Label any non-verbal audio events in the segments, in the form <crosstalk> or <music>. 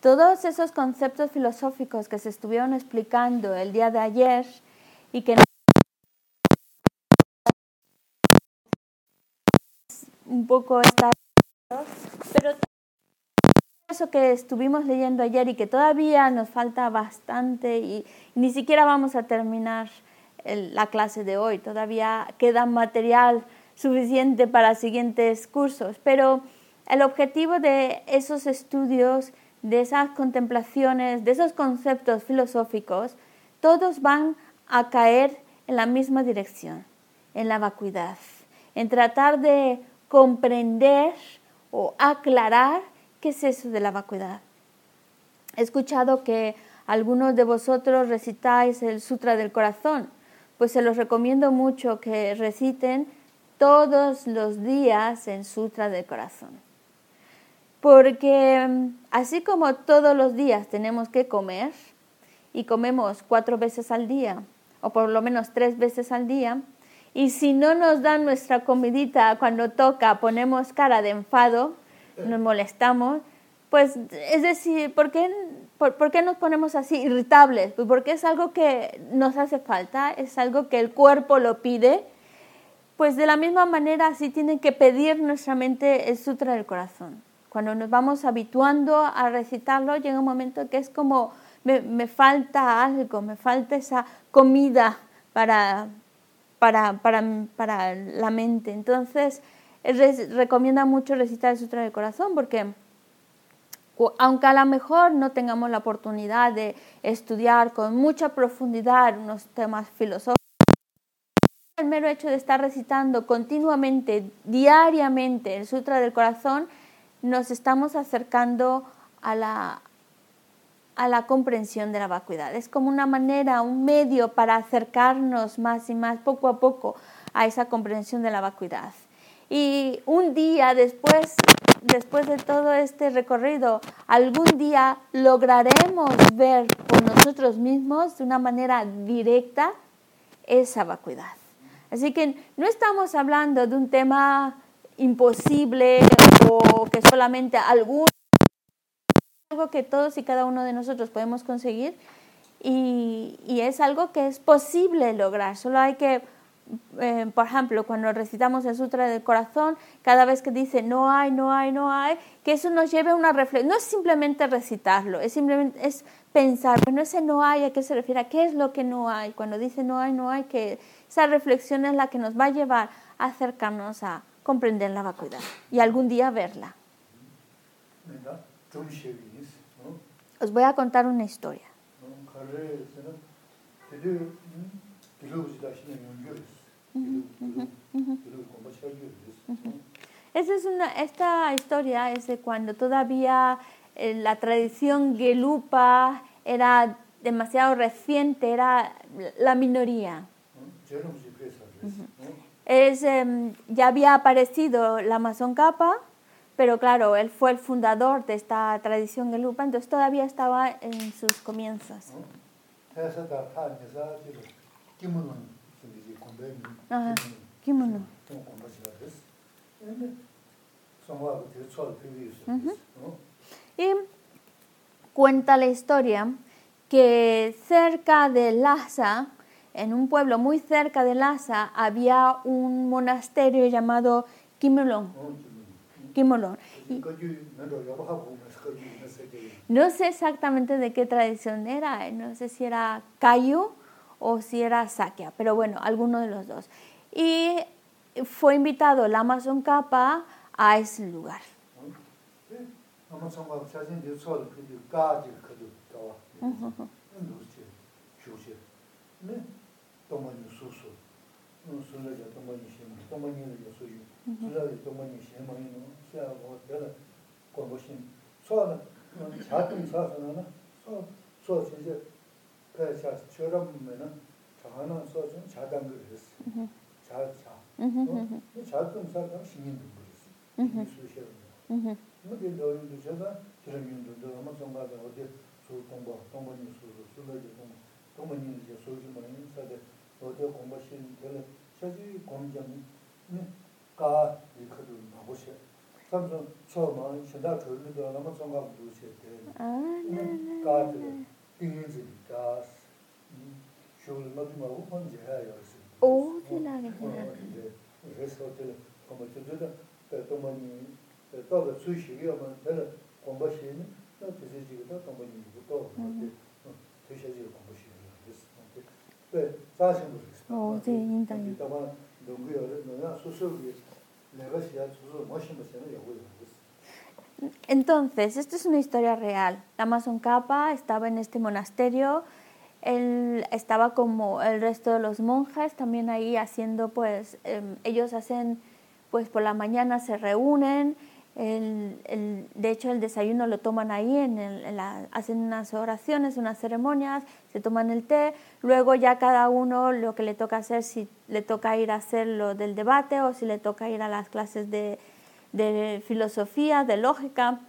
todos esos conceptos filosóficos que se estuvieron explicando el día de ayer y que un poco está pero eso que estuvimos leyendo ayer y que todavía nos falta bastante y ni siquiera vamos a terminar la clase de hoy, todavía queda material suficiente para siguientes cursos, pero el objetivo de esos estudios, de esas contemplaciones, de esos conceptos filosóficos, todos van a caer en la misma dirección, en la vacuidad, en tratar de comprender o aclarar qué es eso de la vacuidad. He escuchado que algunos de vosotros recitáis el Sutra del Corazón, pues se los recomiendo mucho que reciten todos los días el Sutra del Corazón. Porque así como todos los días tenemos que comer, y comemos cuatro veces al día, o por lo menos tres veces al día, y si no nos dan nuestra comidita cuando toca, ponemos cara de enfado, nos molestamos, pues es decir, ¿por qué, por, qué nos ponemos así irritables? Pues porque es algo que nos hace falta, es algo que el cuerpo lo pide. Pues de la misma manera así tiene que pedir nuestra mente el sutra del corazón. Cuando nos vamos habituando a recitarlo, llega un momento que es como me, me falta algo, me falta esa comida para, para, para, para la mente. Entonces, recomienda mucho recitar el Sutra del Corazón porque aunque a lo mejor no tengamos la oportunidad de estudiar con mucha profundidad unos temas filosóficos, el mero hecho de estar recitando continuamente, diariamente el Sutra del Corazón, nos estamos acercando a la, a la comprensión de la vacuidad. Es como una manera, un medio para acercarnos más y más, poco a poco, a esa comprensión de la vacuidad. Y un día después, después de todo este recorrido, algún día lograremos ver por nosotros mismos de una manera directa esa vacuidad. Así que no estamos hablando de un tema imposible o que solamente algún algo que todos y cada uno de nosotros podemos conseguir y, es algo que es posible lograr. Solo hay que, eh, por ejemplo, cuando recitamos el Sutra del Corazón, cada vez que dice no hay, no hay, no hay, que eso nos lleve a una reflexión. No es simplemente recitarlo, es simplemente es pensar, bueno, ese no hay, ¿a qué se refiere? ¿A qué es lo que no hay? Cuando dice no hay, no hay, que esa reflexión es la que nos va a llevar a acercarnos a comprender la vacuidad y algún día verla. Os voy a contar una historia. Esta, es una, esta historia es de cuando todavía eh, la tradición gelupa era demasiado reciente, era la minoría. Es, em, ya había aparecido la Amazon Kappa, pero claro, él fue el fundador de esta tradición gelupa, entonces todavía estaba en sus comienzos. Ajá, kimono. Y cuenta la historia que cerca de Lhasa, en un pueblo muy cerca de Lhasa, había un monasterio llamado Kimulon. No sé exactamente de qué tradición era, eh, no sé si era Kayu o si era Sakya, pero bueno, alguno de los dos. Y fue invitado el Amazon Kappa a ese lugar. 지라리 동만이 시행만이노 시하고 내가 권보신 소는 자동 사서는 소 소시제 배차 처럼면은 저하나 소좀 자당을 했어. 자자. 음. 자동 사서 신인도 그랬어. 음. 수시로. 음. 근데 너희도 제가 저런님도 너무 정말 어디 소 공부 동만이 수로 수로지 동 동만이 이제 소지 뭐는 사대 어디 공부신 별로 저기 공장 네 가 이거도 나보셔 삼성 처음 신다 그런데 아마 정말 두세대 Ah, na, na, 가드 na. 빙인지 가 쇼를 맞지 말고 혼자 해야 Oh, de la que será. 이제 그래서 그 como 저도 또 많이 또 수시이면 내가 공부시는 또 되지기도 또 많이 또 되셔지 공부시는 그래서 네 사실 Oh, sí, 인당. 다만 농구를 너나 수수비 내가 시야 수수 멋있는 것은 여고 Entonces, esto es una historia real. Lama Tsongkhapa estaba en este monasterio, él estaba como el resto de los monjes también ahí haciendo, pues, em, ellos hacen, pues por la mañana se reúnen, el, de hecho el desayuno lo toman ahí, en el- en la- hacen unas oraciones, unas ceremonias, se toman el té, luego ya cada uno lo que le toca hacer, si le toca ir a hacer lo del debate o si le toca ir a las clases de, filosofía, de lógica.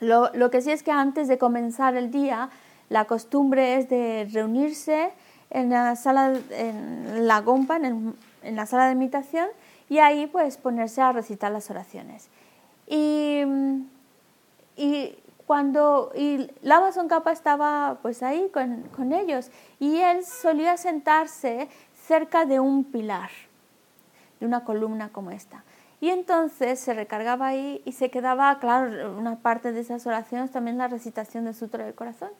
Lo, que sí es que antes de comenzar el día, la costumbre es de reunirse en la sala, en la gompa, en, en la sala de meditación, y ahí pues ponerse a recitar las oraciones. Y, y cuando y Lama Tsongkhapa estaba pues ahí con, con ellos y él solía sentarse cerca de un pilar, de una columna como esta. Y entonces se recargaba ahí y se quedaba, claro, una parte de esas oraciones también la recitación del Sutra del Corazón.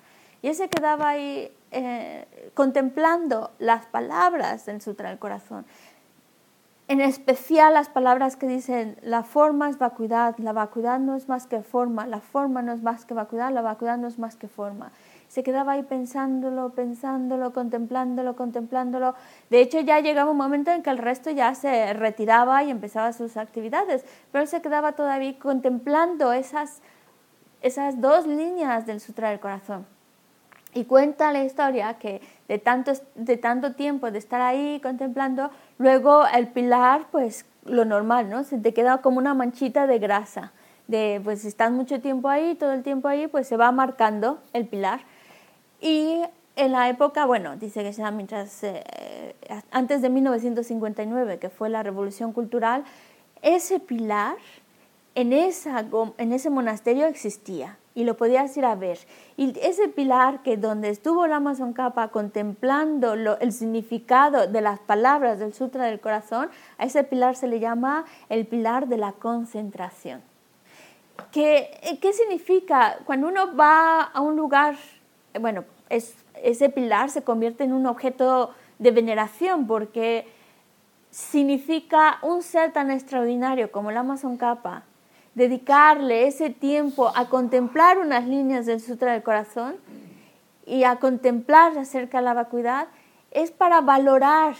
Y él se quedaba ahí eh, contemplando las palabras del Sutra del Corazón. En especial las palabras que dicen, la forma es vacuidad, la vacuidad no es más que forma, la forma no es más que vacuidad, la vacuidad no es más que forma. Se quedaba ahí pensándolo, pensándolo, contemplándolo, contemplándolo. De hecho, ya llegaba un momento en que el resto ya se retiraba y empezaba sus actividades, pero se quedaba todavía contemplando esas, esas dos líneas del Sutra del Corazón. Y cuenta la historia que de tanto, de tanto tiempo de estar ahí contemplando, luego el pilar, pues lo normal, ¿no? Se te queda como una manchita de grasa. De, pues estás mucho tiempo ahí, todo el tiempo ahí, pues se va marcando el pilar. Y en la época, bueno, dice que sea mientras, eh, antes de 1959, que fue la revolución cultural, ese pilar en, esa, en ese monasterio existía y lo podías ir a ver. Y ese pilar que donde estuvo Lama Tsongkhapa contemplando lo, el significado de las palabras del Sutra del Corazón, a ese pilar se le llama el pilar de la concentración. ¿Qué, qué significa? Cuando uno va a un lugar, bueno, es, ese pilar se convierte en un objeto de veneración porque significa un ser tan extraordinario como Lama Tsongkhapa, dedicarle ese tiempo a contemplar unas líneas del Sutra del Corazón y a contemplar acerca de la vacuidad, es para valorar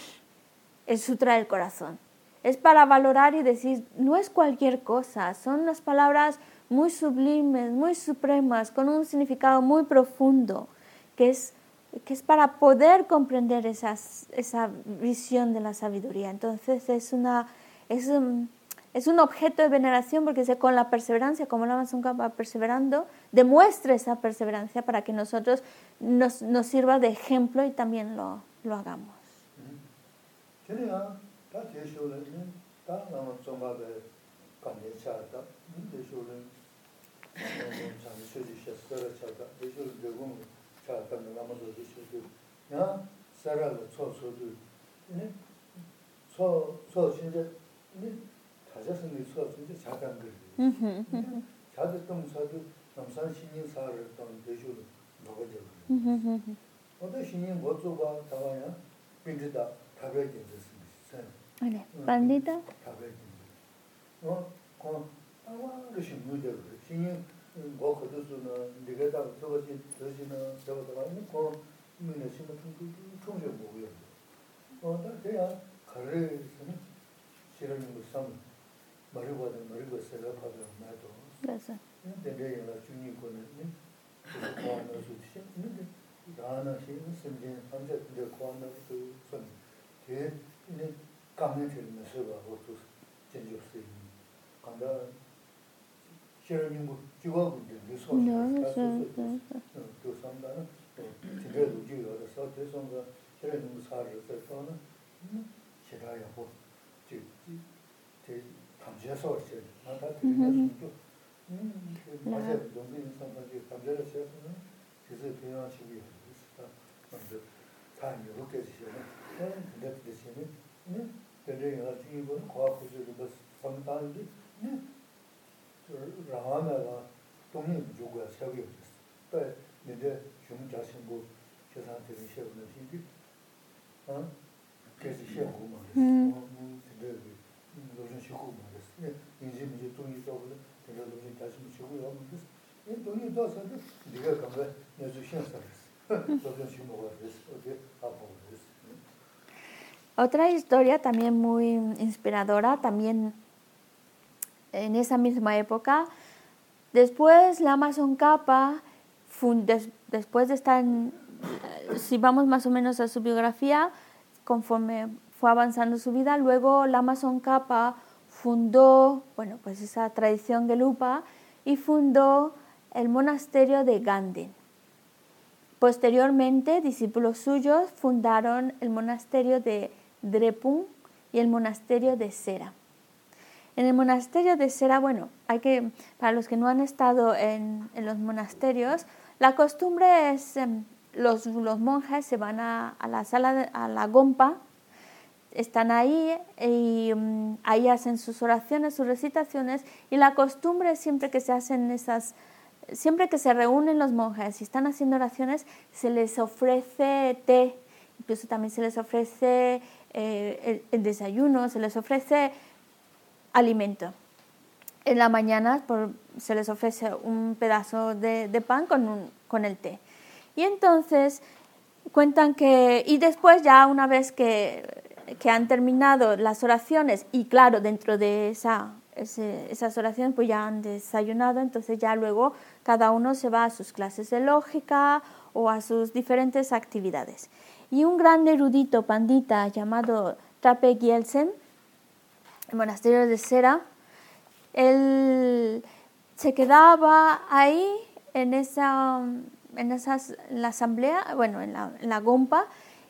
el Sutra del Corazón. Es para valorar y decir, no es cualquier cosa, son unas palabras muy sublimes, muy supremas, con un significado muy profundo, que es, que es para poder comprender esas, esa visión de la sabiduría. Entonces es, una, es, es un objeto de veneración porque se, con la perseverancia, como la Amazonca va perseverando, demuestra esa perseverancia para que nosotros nos, nos sirva de ejemplo y también lo, lo hagamos. 가자스는 초 진짜 자단 그 자도 좀 사도 남산 신인 사를 또 대쇼는 먹어져 어떤 신인 못 줘봐 다와야 빈지다 답을 괜찮습니다 Vale, pandita. 어, 그 아무리 신무대로 신이 뭐 거기서는 네가 다 저거지 저지는 저거다가 그 민의 신의 총총 뭐고요. 어, 다 돼야 가르에서는 싫어하는 거 삼. 머리보다 머리가 생각하고 나도. Gracias. 근데 내가 중요한 거는 그 과학을 수치. 근데 다나 신은 심지어 현재 근데 과학을 그 선. 제 강연처럼 서가 또 전주스 간다 시험이 뭐 지워군데 무슨 또 상담은 제가 루지가 그래서 대성가 시험이 뭐 사를 때서는 싫어야 뭐 제 감지해서 왔어요. 나다 드리는 동네 상관이 담배를 쐬서는 그래서 그냥 집이 있어. 먼저 다 이렇게 지시는 근데 대신에 네 근데 내가 지금 뭐 과학 구조를 뭐 상담하는데 네 라마가 동네 조가 세우고 있어. 또 근데 좀 자신 뭐 계산한테 시험을 신기 어 그래서 시험 공부 음. 뭐 근데 로전 시고 말했 어. 네 이제 이제 동이 또 내가 로전 다시 시고 하면 됐어. 이 동이 또 사도 네가 가면 내가 시험 살았어. 로전 시고 말했어. 어디 아파 그랬어. Otra historia también muy inspiradora, también en esa misma época. Después la Amazon Kappa, fun- des- después de estar, en- eh, si vamos más o menos a su biografía, conforme fue avanzando su vida, luego la Amazon Kappa fundó, bueno, pues esa tradición gelupa y fundó el monasterio de Ganden. Posteriormente, discípulos suyos fundaron el monasterio de Drepung y el monasterio de Sera. En el monasterio de Sera, bueno, hay que, para los que no han estado en, en los monasterios, la costumbre es, em, los, los monjes se van a, a la sala, de- a la gompa, están ahí y mm, ahí hacen sus oraciones, sus recitaciones y la costumbre siempre que se hacen esas, siempre que se reúnen los monjes y están haciendo oraciones, se les ofrece té, incluso también se les ofrece eh, el, desayuno, se les ofrece alimento. En la mañana por- se les ofrece un pedazo de, de pan con, un- con el té. Y entonces cuentan que, y después ya una vez que, que han terminado las oraciones, y claro, dentro de esa, ese- esas oraciones pues ya han desayunado, entonces ya luego cada uno se va a sus clases de lógica o a sus diferentes actividades. Y un gran erudito pandita llamado Trape Gielsen, el monasterio de Sera, él se quedaba ahí en esa, en esas, en la asamblea, bueno, en la, en la gompa,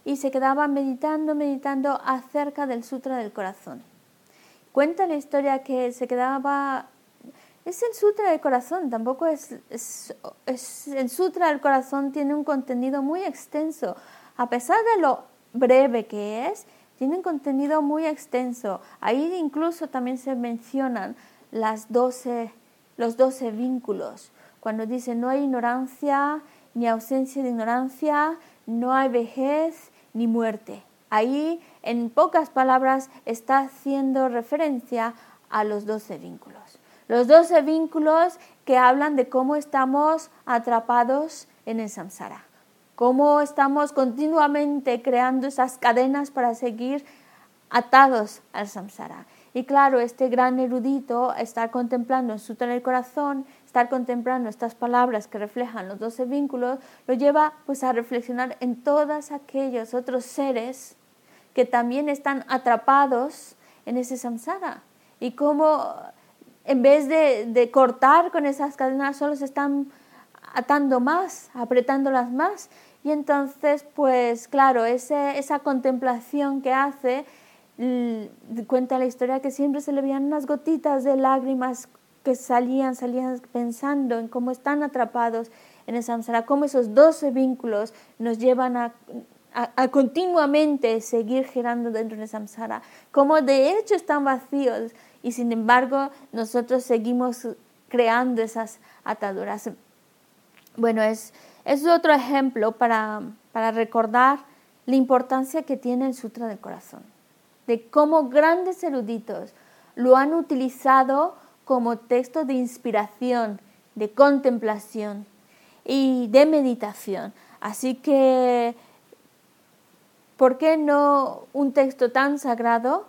y se quedaba meditando, meditando acerca del Sutra del Corazón. Cuenta la historia que se quedaba... Es el Sutra del Corazón, tampoco es, es, es- El Sutra del Corazón tiene un contenido muy extenso. A pesar de lo breve que es, tiene un contenido muy extenso. Ahí incluso también se mencionan las 12, los 12 vínculos. Cuando dice no hay ignorancia ni ausencia de ignorancia, no hay vejez ni muerte. Ahí, en pocas palabras, está haciendo referencia a los 12 vínculos. Los 12 vínculos que hablan de cómo estamos atrapados en el samsara, cómo estamos continuamente creando esas cadenas para seguir atados al samsara. Y claro, este gran erudito, estar contemplando el Sutra del Corazón, estar contemplando estas palabras que reflejan los 12 vínculos, lo lleva pues a reflexionar en todos aquellos otros seres que también están atrapados en ese samsara. Y cómo en vez de, de cortar con esas cadenas, solo se están atando más, apretándolas más. Y entonces, pues claro, ese, esa contemplación que hace, cuenta la historia que siempre se le veían unas gotitas de lágrimas salían, salían pensando en cómo están atrapados en el samsara, cómo esos 12 vínculos nos llevan a, a- a continuamente seguir girando dentro del samsara, cómo de hecho están vacíos y sin embargo nosotros seguimos creando esas ataduras. Bueno, es, es otro ejemplo para, para recordar la importancia que tiene el Sutra del Corazón, de cómo grandes eruditos lo han utilizado como texto de inspiración, de contemplación y de meditación. Así que, ¿por qué no un texto tan sagrado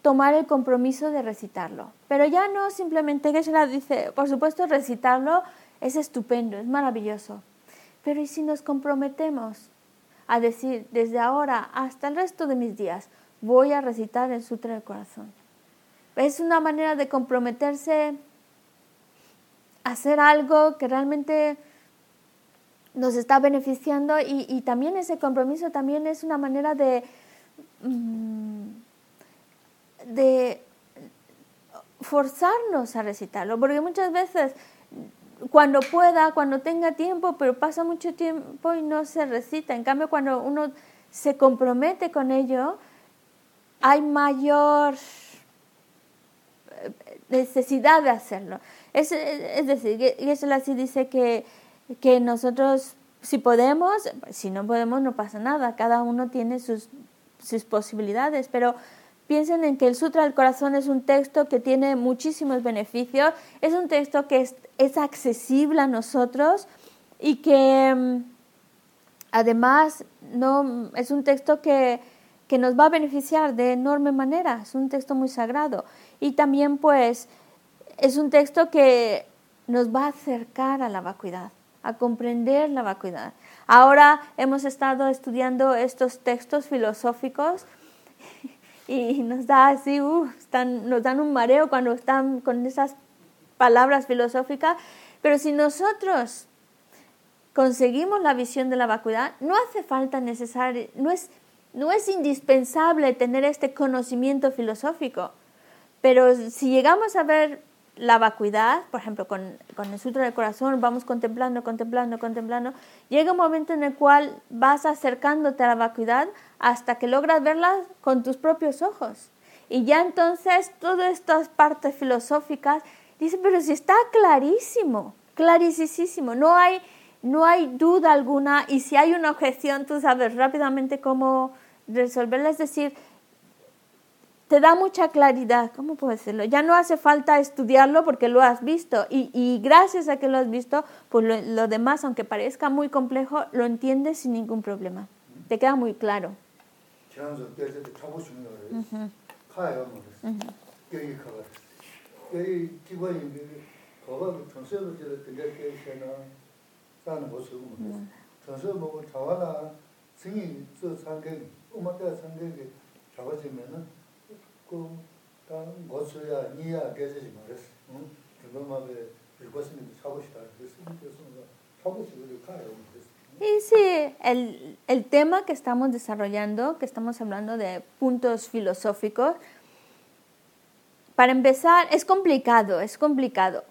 tomar el compromiso de recitarlo? Pero ya no simplemente que se la dice, por supuesto recitarlo es estupendo, es maravilloso. Pero ¿y si nos comprometemos a decir desde ahora hasta el resto de mis días voy a recitar el Sutra del Corazón? Es una manera de comprometerse a hacer algo que realmente nos está beneficiando y, y también ese compromiso también es una manera de, mm, de forzarnos a recitarlo, porque muchas veces cuando pueda, cuando tenga tiempo, pero pasa mucho tiempo y no se recita. En cambio, cuando uno se compromete con ello, hay mayor necesidad de hacerlo. Es, es decir, eso así dice que, que nosotros, si podemos, si no podemos, no pasa nada. Cada uno tiene sus, sus posibilidades, pero piensen en que el Sutra del Corazón es un texto que tiene muchísimos beneficios, es un texto que es, es accesible a nosotros y que mm, además no, es un texto que, que nos va a beneficiar de enorme manera, es un texto muy sagrado y también pues es un texto que nos va a acercar a la vacuidad, a comprender la vacuidad. Ahora hemos estado estudiando estos textos filosóficos <laughs> y nos da así, uh, están, nos dan un mareo cuando están con esas palabras filosóficas, pero si nosotros conseguimos la visión de la vacuidad, no hace falta necesario, no es, no es indispensable tener este conocimiento filosófico, pero si llegamos a ver la vacuidad, por ejemplo, con, con, el Sutra del Corazón, vamos contemplando, contemplando, contemplando, llega un momento en el cual vas acercándote a la vacuidad hasta que logras verla con tus propios ojos. Y ya entonces todas estas partes filosóficas, dice, pero si está clarísimo, clarísimo, no hay, no hay duda alguna y si hay una objeción, tú sabes rápidamente cómo resolverla, es decir, te da mucha claridad, ¿cómo puedo decirlo? Ya no hace falta estudiarlo porque lo has visto y, y gracias a que lo has visto, pues lo, lo, demás, aunque parezca muy complejo, lo entiendes sin ningún problema. Te queda muy claro. Y sí, el, el tema que estamos desarrollando, que estamos hablando de puntos filosóficos, para empezar, es complicado, es complicado.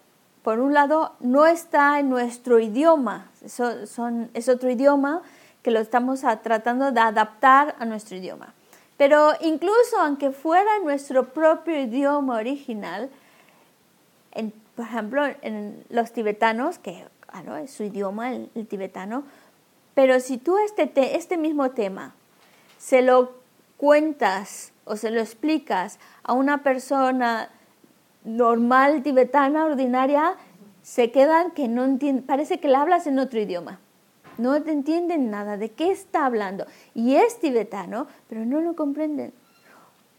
Por un lado, no está en nuestro idioma, eso, son, es otro idioma que lo estamos tratando de adaptar a nuestro idioma. Pero incluso aunque fuera nuestro propio idioma original, en, por ejemplo, en los tibetanos, que claro, es su idioma el, tibetano, pero si tú este, te, este mismo tema se lo cuentas o se lo explicas a una persona normal tibetana, ordinaria, se quedan que no entienden, parece que le hablas en otro idioma no entienden nada de qué está hablando. Y es tibetano, pero no lo comprenden.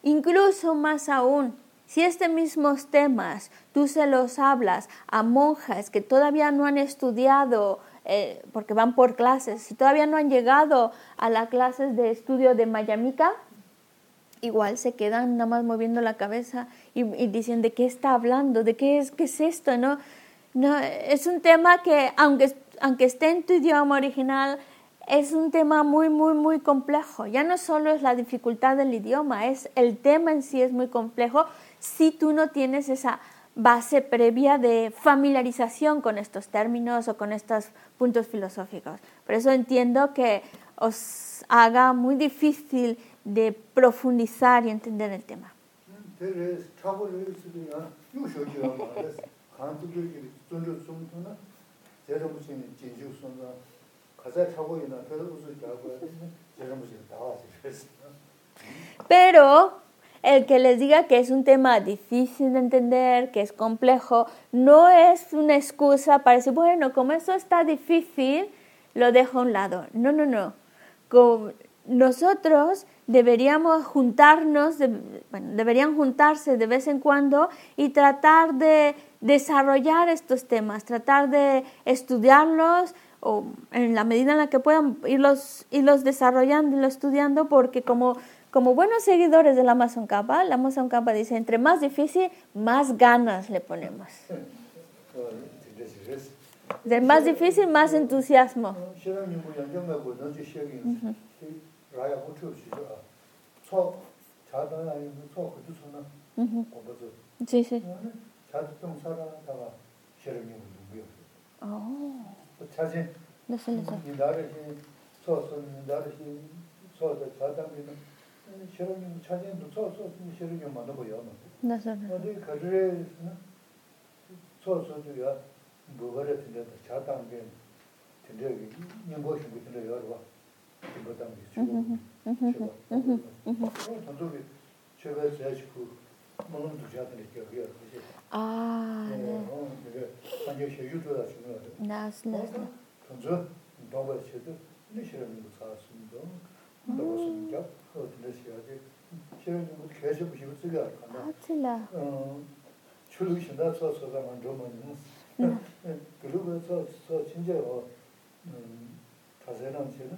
Incluso más aún, si estos mismos temas tú se los hablas a monjas que todavía no han estudiado, eh, porque van por clases, si todavía no han llegado a las clases de estudio de Mayamika, igual se quedan nada más moviendo la cabeza y, y dicen de qué está hablando, de qué es, qué es esto, ¿no? No, es un tema que, aunque aunque esté en tu idioma original, es un tema muy, muy, muy complejo. Ya no solo es la dificultad del idioma, es el tema en sí es muy complejo si tú no tienes esa base previa de familiarización con estos términos o con estos puntos filosóficos. Por eso entiendo que os haga muy difícil de profundizar y entender el tema. <laughs> Pero el que les diga que es un tema difícil de entender, que es complejo, no es una excusa para decir, bueno, como eso está difícil, lo dejo a un lado. No, no, no. nosotros deberíamos juntarnos, bueno, deberían juntarse de vez en cuando y tratar de desarrollar estos temas, tratar de estudiarlos o en la medida en la que puedan irlos, irlos desarrollando, y estudiando, porque como, como buenos seguidores del Amazon Kappa, la Amazon Kappa dice, entre más difícil, más ganas le ponemos. De más difícil, más entusiasmo. Sí, sí. rāyā uchiyo shīyō rā, tsō, chādā rā yō tsō kutu tsō na, gōpa tsō. Jī shī. Chādā tōng sā rā tāwa shirā mī gu yō. Oh. Chāshī, nīdā rā shī, tsō tsō, nīdā rā shī, tsō tsō, chādā mī na, shirā mī gu, chāshī ndu tsō tsō, shirā mī mā na gu yō na. Nā sā rā. Nā rī kā rī na, tsō tsō tu yā, bō rā tīndā, chādā mī, tīndā yō, nyingō shī gu tīndā yō rā 비 제가 제시고 뭐는 두자들 기억이야. 그지? Ah, 네. ne- 어, 이게 관계시 유도다 중요하다. las, las, las. 전주 동바 시도 니시라는 거 사왔습니다. 너무습니다. 어떤 시야지 실은 뭐 계속 보시고 쓰가 간다. Ah, chila. 어, 출루신다 서서가 만들면 그리고 저 진짜 어 음, 가세는 지는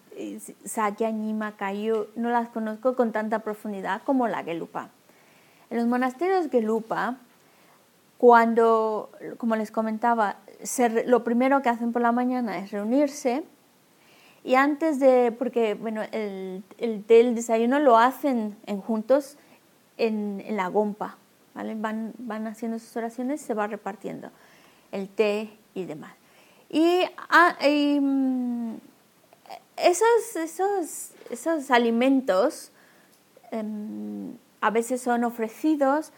Sakya, Nima, Kayu, no las conozco con tanta profundidad como la Gelupa. En los monasterios Gelupa, cuando, como les comentaba, se lo primero que hacen por la mañana es reunirse y antes de, porque bueno, el, el el desayuno lo hacen en juntos en, la gompa, ¿vale? Van, van haciendo sus oraciones y se va repartiendo el té y demás. Y, ah, mm, esos, esos, esos alimentos em, a veces son ofrecidos.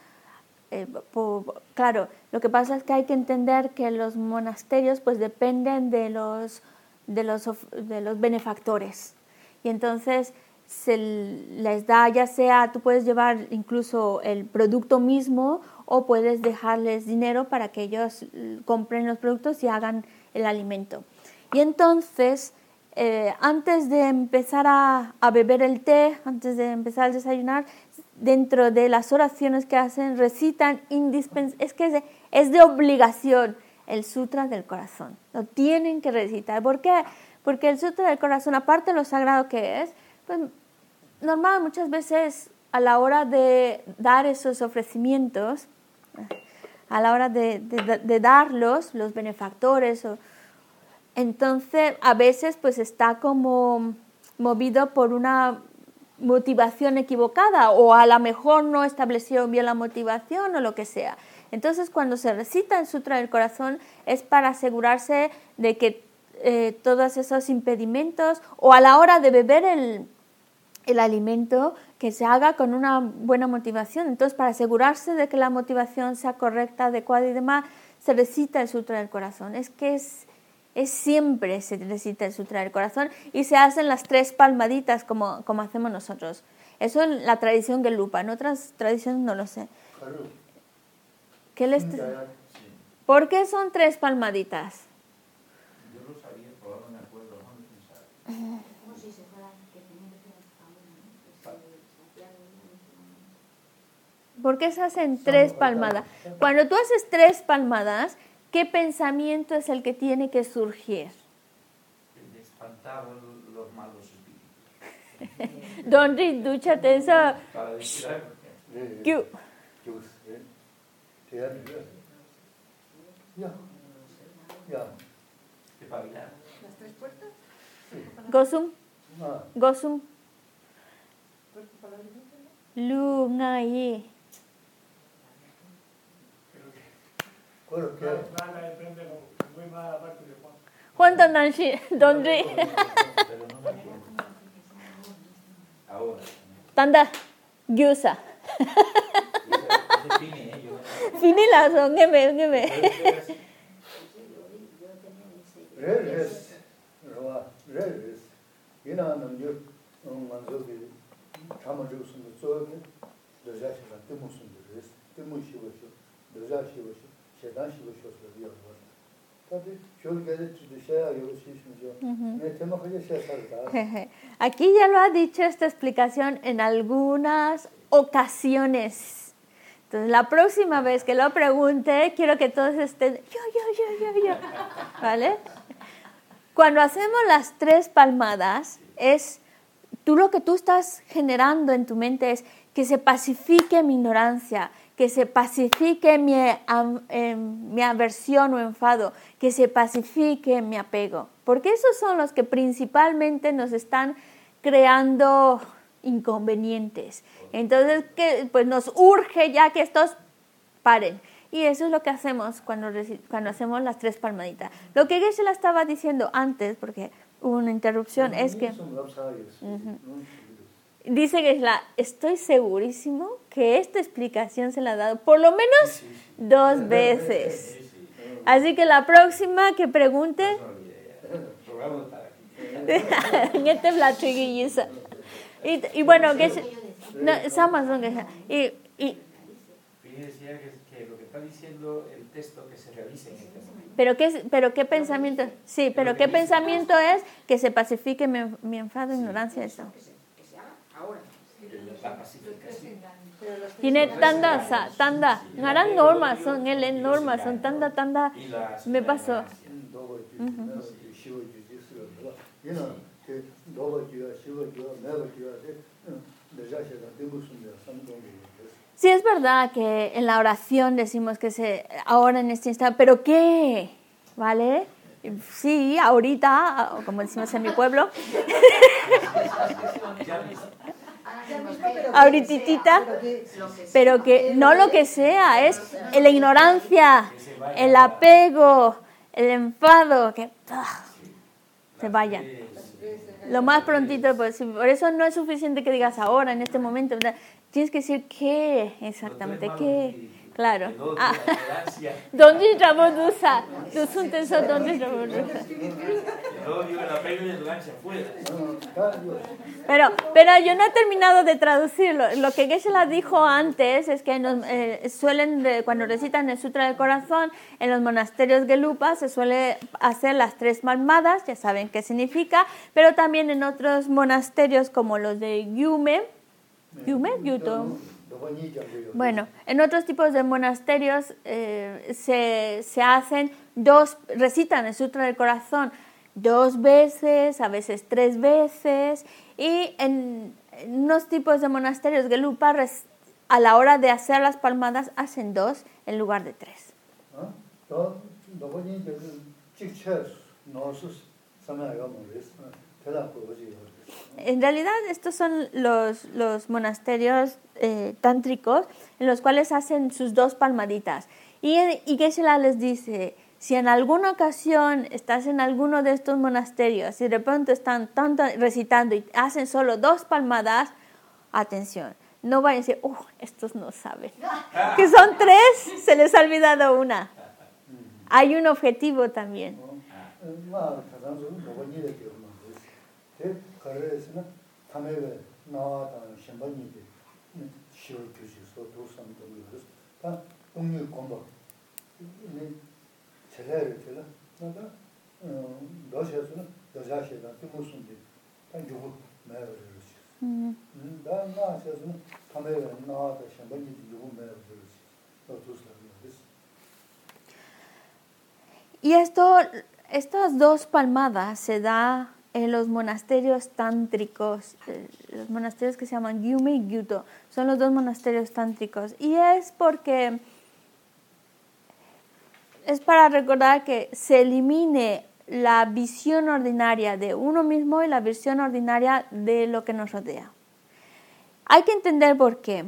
eh, po- claro, lo que pasa es que hay que entender que los monasterios pues dependen de los, de los, de los benefactores. Y entonces se les da, ya sea, tú puedes llevar incluso el producto mismo o puedes dejarles dinero para que ellos eh, compren los productos y hagan el alimento. Y entonces, eh, antes de empezar a, a beber el té, antes de empezar a desayunar, dentro de las oraciones que hacen, recitan indispens es que es de, es de obligación el sutra del corazón. Lo tienen que recitar. ¿Por qué? Porque el sutra del corazón, aparte de lo sagrado que es, pues normal muchas veces a la hora de dar esos ofrecimientos, a la hora de, de- de darlos, los benefactores, o, entonces a veces pues está como movido por una motivación equivocada o a lo mejor no estableció bien la motivación o lo que sea. Entonces cuando se recita el Sutra del Corazón es para asegurarse de que eh, todos esos impedimentos o a la hora de beber el, el alimento que se haga con una buena motivación. Entonces, para asegurarse de que la motivación sea correcta, adecuada y demás, se recita el Sutra del Corazón. Es que es, es siempre se necesita el sutra del corazón y se hacen las tres palmaditas como, como hacemos nosotros. Eso es la tradición Gelupa, en otras tradiciones no lo sé. ¿Qué les ¿Por qué son tres palmaditas? Yo lo sabía, pero no me acuerdo. ¿Por qué se hacen tres palmadas? Cuando tú haces tres palmadas, ¿Qué pensamiento es el que tiene que surgir? El de los malos espíritus. Don Rick, dúchate eso. Para ¿Qué. Gosum. Gosum. Lu. 混蛋男性，懂追。等等，Gusa。Fini la so ngeme ngeme. Reres. Roa reres. Ina nam yo manzo bi chama jo sun so ne. Doja shi la temu sun res. Temu shi wo shi. Doja shi wo shi. şeyden. Aquí ya lo ha dicho esta explicación en algunas ocasiones. Entonces, la próxima vez que lo pregunte, quiero que todos estén yo, yo, yo, yo, yo. ¿Vale? Cuando hacemos las tres palmadas, es tú lo que tú estás generando en tu mente es que se pacifique mi ignorancia, que se pacifique mi, em, mi aversión o enfado, que se pacifique mi apego. Porque esos son los que principalmente nos están creando inconvenientes. Entonces, que, pues nos urge ya que estos paren. Y eso es lo que hacemos cuando, cuando hacemos las tres palmaditas. Lo que Geshe la estaba diciendo antes, porque hubo una interrupción, es que dice Geshe-la, estoy segurísimo que esta explicación se la ha dado por lo menos dos veces. Así que la próxima que pregunte, Rogamos para aquí. en este platillo y. Y, bueno, no, sama son Geshe. Y, y, que, que lo que está diciendo el texto que se realice en este momento. pero qué, pero qué pensamiento, sí, pero qué pensamiento es que se pacifique mi, mi enfado, ignorancia, eso. Que se, que se haga ahora. La pacificación. Tiene tanda, sa- tanda, ngaran normas son, él normas son tanda, tanda. Me pasó. Sí, es verdad que en la oración decimos que se ahora en este instante, pero ¿qué? ¿Vale? Sí, ahorita, como decimos en mi pueblo, <laughs> ahorita, pero que no lo que sea, es la ignorancia, el apego, el enfado, que ah, se vayan. Lo más prontito posible. Por eso no es suficiente que digas ahora, en este momento. Tienes que decir qué exactamente, qué. Claro. Ah. <laughs> ¿Dónde trabadusa? Tú son teso, ¿dónde. Pero, pero yo no he terminado de traducirlo. Lo que Geshe-la dijo antes es que nos, eh, suelen, de- cuando recitan el Sutra del Corazón, en los monasterios Gelupa se suele hacer las tres malmadas, ya saben qué significa, pero también en otros monasterios como los de Yume, Yume, Yuto, bueno, en otros tipos de monasterios eh, se, se hacen dos, recitan el Sutra del Corazón dos veces, a veces tres veces, y en, en unos tipos de monasterios Gelupa res- a la hora de hacer las palmadas hacen dos en lugar de tres. En realidad estos son los, los monasterios eh, tántricos en los cuales hacen sus dos palmaditas. Y, y Geshe-la les dice, si en alguna ocasión estás en alguno de estos monasterios y de pronto están tanto recitando y hacen solo dos palmadas, atención, no vayan a decir, oh, estos no saben. Que son tres, se les ha olvidado una. Hay un objetivo también. 그래서 담에베 나와다 신번이데 쉬어 주시소 도선도 그래서 다 공유 공부. 네 제대로 제가 나다 어 도시에서 도시에다 무슨데 다 주고 매어를 음. 나 나셔서 담에베 나와다 신번이데 주고 매어를 또 도선도 그래서. Y esto, estas dos palmadas se da en los monasterios tántricos, eh, los monasterios que se llaman Gyume y Gyuto, son los dos monasterios tántricos. Y es porque es para recordar que se elimine la visión ordinaria de uno mismo y la visión ordinaria de lo que nos rodea. Hay que entender por qué.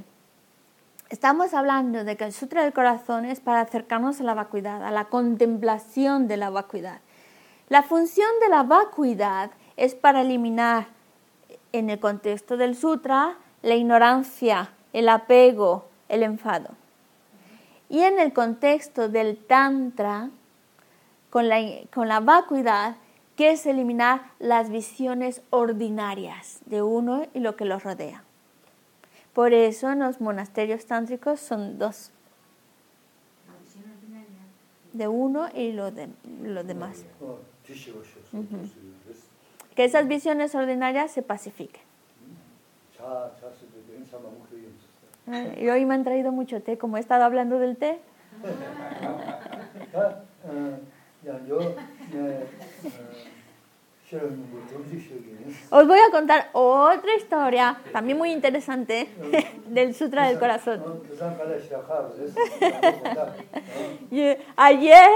Estamos hablando de que el Sutra del Corazón es para acercarnos a la vacuidad, a la contemplación de la vacuidad. La función de la vacuidad es para eliminar, en el contexto del Sutra, la ignorancia, el apego, el enfado. Y en el contexto del Tantra, con la, con la vacuidad, que es eliminar las visiones ordinarias de uno y lo que los rodea. Por eso en los monasterios tántricos son dos, de uno y lo de, los demás. Que esas visiones ordinarias se pacifiquen. Y hoy me han traído mucho té, como he estado hablando del té. Os voy a contar otra historia, también muy interesante, del Sutra del Corazón. Ayer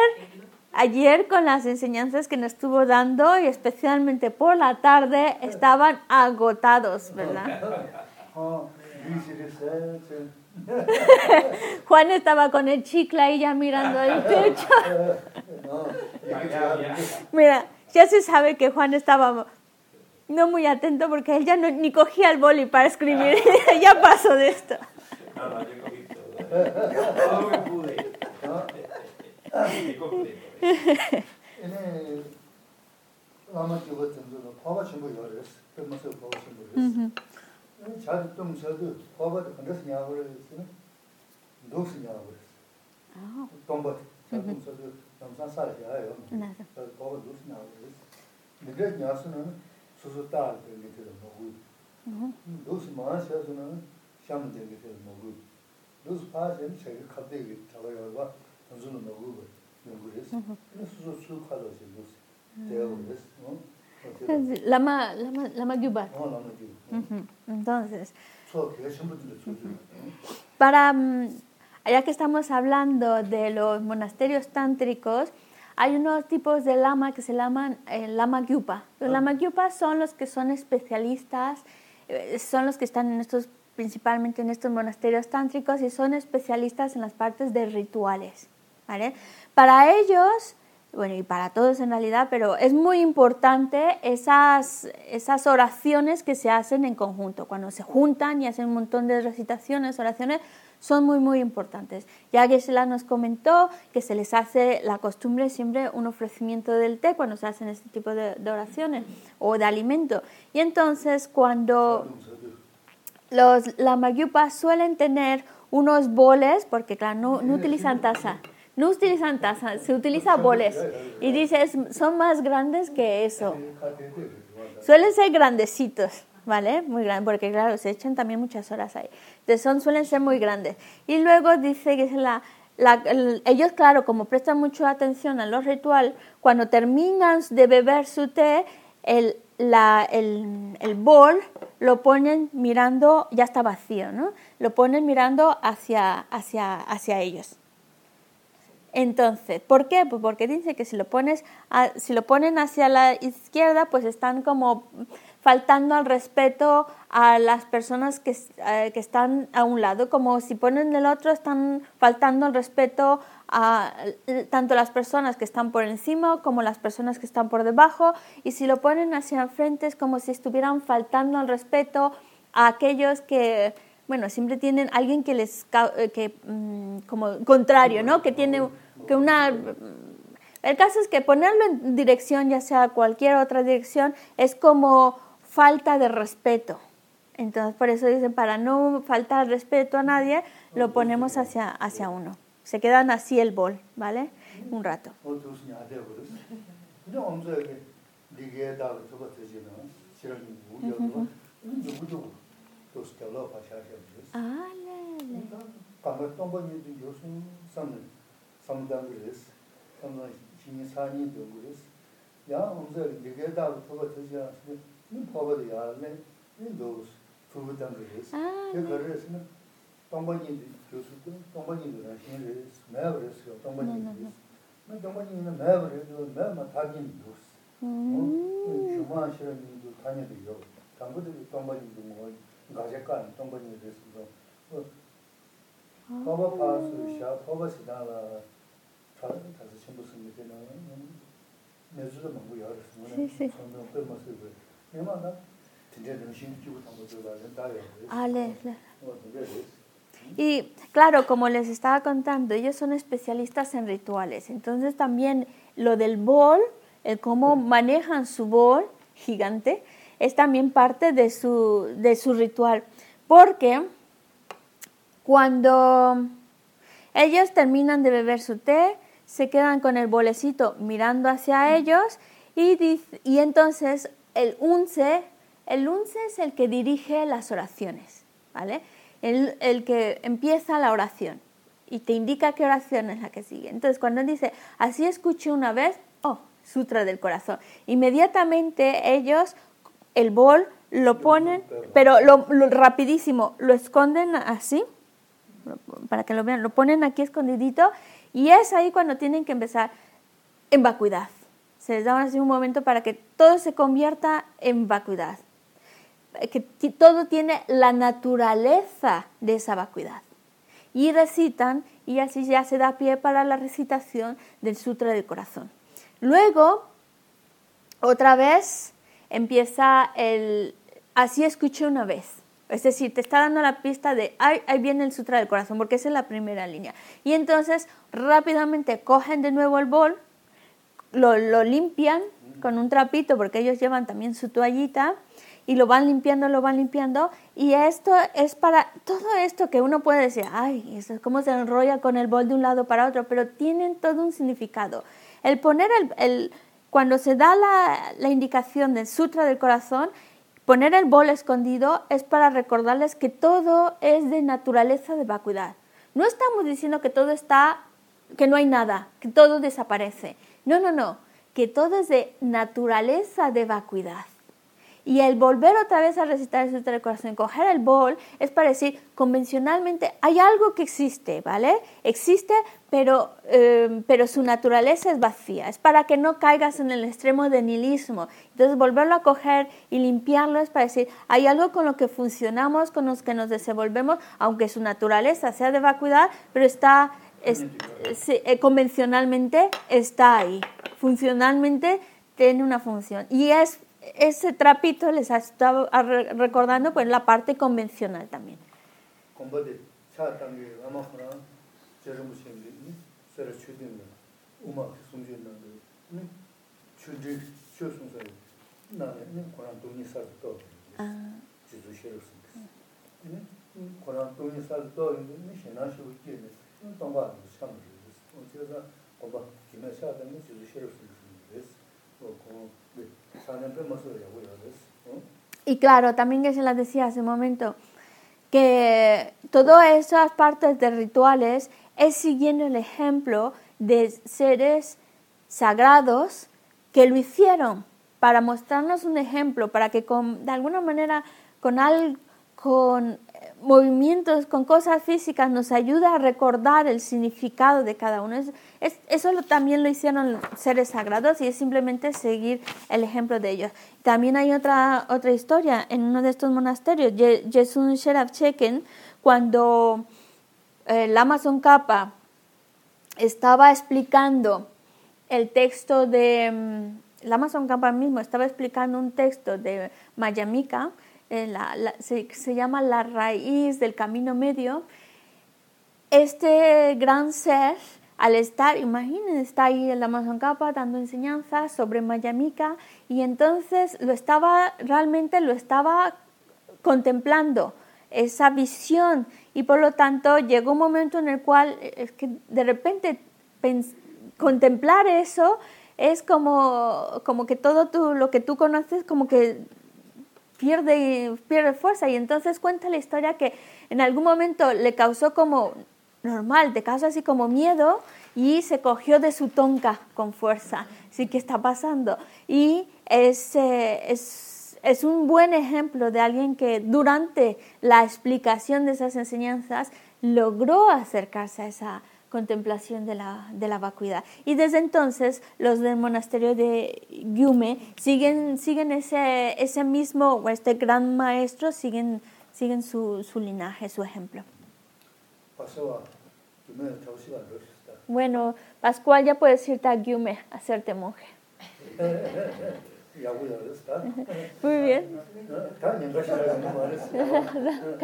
Ayer con las enseñanzas que nos estuvo dando y especialmente por la tarde estaban agotados, ¿verdad? <laughs> Juan estaba con el chicle ahí ya mirando el techo. <laughs> Mira, ya se sabe que Juan estaba no muy atento porque él ya no, ni cogía el boli para escribir. <laughs> ya pasó de esto. Ah, no, yo cogí todo. No me pude. No, <laughs> 얘네 라마 기버 정도로 과거 전부 열었어. 그러면서 과거 전부 열었어. 자주 좀 저도 과거도 건드서 냐고 그랬으면 녹스 냐고 그랬어. 동버 자주 저도 남산 살이야요. Nada. 저 과거 녹스 냐고 그랬어. 근데 냐스는 수수 딸 되게 되는 거고. 녹스 마셔서는 샴 되게 되는 거고. 녹스 파시면 제가 갑자기 잡아요. 봐. 전수는 먹고 Lama, lama, lama Gyubat. Entonces, para, mm, ya que estamos hablando de los monasterios tántricos, hay unos tipos de lama que se llaman eh, lama gyupa. Los lama gyupa son los que son especialistas, eh, son los que están en estos, principalmente en estos monasterios tántricos y son especialistas en las partes de rituales. ¿vale? Para ellos, bueno, y para todos en realidad, pero es muy importante esas, esas oraciones que se hacen en conjunto. Cuando se juntan y hacen un montón de recitaciones, oraciones, son muy, muy importantes. Ya Geshe-la nos comentó que se les hace la costumbre siempre un ofrecimiento del té cuando se hacen este tipo de, de oraciones o de alimento. Y entonces cuando los lamagyupas suelen tener unos boles, porque claro, no, no utilizan taza, no utilizan taza, se utiliza boles. Y dices, son más grandes que eso. Suelen ser grandecitos, ¿vale? Muy grandes, porque claro, se echan también muchas horas ahí. Entonces son, suelen ser muy grandes. Y luego dice que es la, la- el- ellos, claro, como prestan mucha atención a los rituales, cuando terminan de beber su té, el, la- el, el bol lo ponen mirando, ya está vacío, ¿no? Lo ponen mirando hacia, hacia, hacia ellos. Entonces, ¿por qué? Pues porque dice que si lo pones, a- si lo ponen hacia la izquierda, pues están como faltando al respeto a las personas que, eh, que están a un lado, como si ponen el otro, están faltando al respeto a tanto las personas que están por encima como las personas que están por debajo, y si lo ponen hacia enfrente es como si estuvieran faltando al respeto a aquellos que, bueno, siempre tienen alguien que les, eh, que, mm, como contrario, ¿no? Que tiene que una... El caso es que ponerlo en dirección, ya sea cualquier otra dirección, es como falta de respeto. Entonces, por eso dicen, para no faltar respeto a nadie, lo ponemos hacia, hacia uno. Se quedan así el bol, ¿vale? Un rato. 어, 도 tos kyawla pa sha sha bhiyos. Aa, la, la. Kama tongpa nyi tu yosun samdhan, samdhan guris, samdhan shini sa nyi tu guris. Ya umza yage dhagu thoba taji ya suni, ni phoba di ya la, ni dos, thubu dhan guris. Aa, la. Ya kar res na, tongpa nyi tu yosun tu, tongpa nyi tu rashin res, maya guris yo, tongpa nyi guris. Ma tongpa nyi na maya guris yo, maya ma thagi nyi dos. Shumaa shira nyi tu thani di yo, tangu di tongpa nyi tu ngoyi. 어. Ah, 그 그랬으면 동번이 교수도 동번이도 신을 매버 그랬어. 동번이 그랬어. 뭐 동번이는 매버 그래도 매만 다긴 도스. mm, 주만 실험도 다녀도요. 당부도 동번이도 뭐 가제간 동번이 그랬어. 뭐 커버 파스 샤 커버 시다라 다른 다시 전부 쓰는 데는 내주도 먹고 열었어. Sí, sí. 선도 그 모습을 내만다 진짜 정신 주고 당부 들어가는 다요. ah, le- le- 뭐 되게 Y claro, como les estaba contando, ellos son especialistas en rituales. Entonces también lo del bol, el cómo manejan su bol gigante, es también parte de su, de su ritual. Porque cuando ellos terminan de beber su té, se quedan con el bolecito mirando hacia ellos y, y entonces el unce, el unce es el que dirige las oraciones, ¿vale? El, el que empieza la oración y te indica qué oración es la que sigue. Entonces cuando él dice, así escuché una vez, oh, Sutra del Corazón. Inmediatamente ellos el bol lo ponen, pero lo, rapidísimo, lo esconden así, para que lo vean, lo ponen aquí escondidito y es ahí cuando tienen que empezar en vacuidad. Se les da así un momento para que todo se convierta en vacuidad, que todo tiene la naturaleza de esa vacuidad. Y recitan y así ya se da pie para la recitación del Sutra del Corazón. Luego, otra vez empieza el así escuché una vez. Es decir, te está dando la pista de ahí, viene el Sutra del Corazón, porque esa es la primera línea. Y entonces rápidamente cogen de nuevo el bol, lo, lo limpian con un trapito, porque ellos llevan también su toallita, y lo van limpiando, lo van limpiando, y esto es para todo esto que uno puede decir, ay, eso es cómo se enrolla con el bol de un lado para otro, pero tienen todo un significado. El poner el- cuando se da la, indicación del sutra del corazón, poner el bol escondido es para recordarles que todo es de naturaleza de vacuidad. No estamos diciendo que todo está, que no hay nada, que todo desaparece. No, no, no, que todo es de naturaleza de vacuidad. Y el volver otra vez a recitar el Sutra del Corazón, coger el bol, es para decir, convencionalmente hay algo que existe, ¿vale? Existe, pero, eh, pero su naturaleza es vacía. Es para que no caigas en el extremo de nihilismo. Entonces, volverlo a coger y limpiarlo es para decir, hay algo con lo que funcionamos, con los que nos desenvolvemos, aunque su naturaleza sea de vacuidad, pero está, eh, convencionalmente está ahí. Funcionalmente tiene una función. Y es ese trapito les ha estado recordando pues la parte convencional también. 공 y claro, también que se las decía hace un momento, que todas esas partes de rituales es siguiendo el ejemplo de seres sagrados que lo hicieron para mostrarnos un ejemplo, para que con, de alguna manera con, al, con movimientos, con cosas físicas nos ayude a recordar el significado de cada uno. Es, es- eso también lo hicieron seres sagrados y es simplemente seguir el ejemplo de ellos. También hay otra, otra historia en uno de estos monasterios, Ye- Yesun Sherab Cheken, cuando eh, el Amazon Kappa estaba explicando el texto de mm, el Amazon Kappa mismo estaba explicando un texto de Mayamika eh, la- la- se, llama la raíz del camino medio. Este gran ser al estar imagínense está ahí el Amazon Kappa dando enseñanzas sobre Mayamika y entonces lo estaba realmente lo estaba contemplando esa visión. Y por lo tanto llegó un momento en el cual eh, es que de repente contemplar eso es como, como que todo tú, lo que tú conoces como que pierde, pierde fuerza y entonces cuenta la historia que en algún momento le causó como normal, te causa así como miedo y se cogió de su tonca con fuerza. Sí, ¿qué está pasando? Y es, eh, es, es un buen ejemplo de alguien que durante la explicación de esas enseñanzas logró acercarse a esa contemplación de la, de la vacuidad. Y desde entonces los del monasterio de Gyume siguen, siguen ese, ese mismo, o este gran maestro, siguen, siguen su, su linaje, su ejemplo. Bueno, Pascual ya puedes irte a Gyume, a hacerte monje. <laughs> <laughs> Muy bien. <laughs>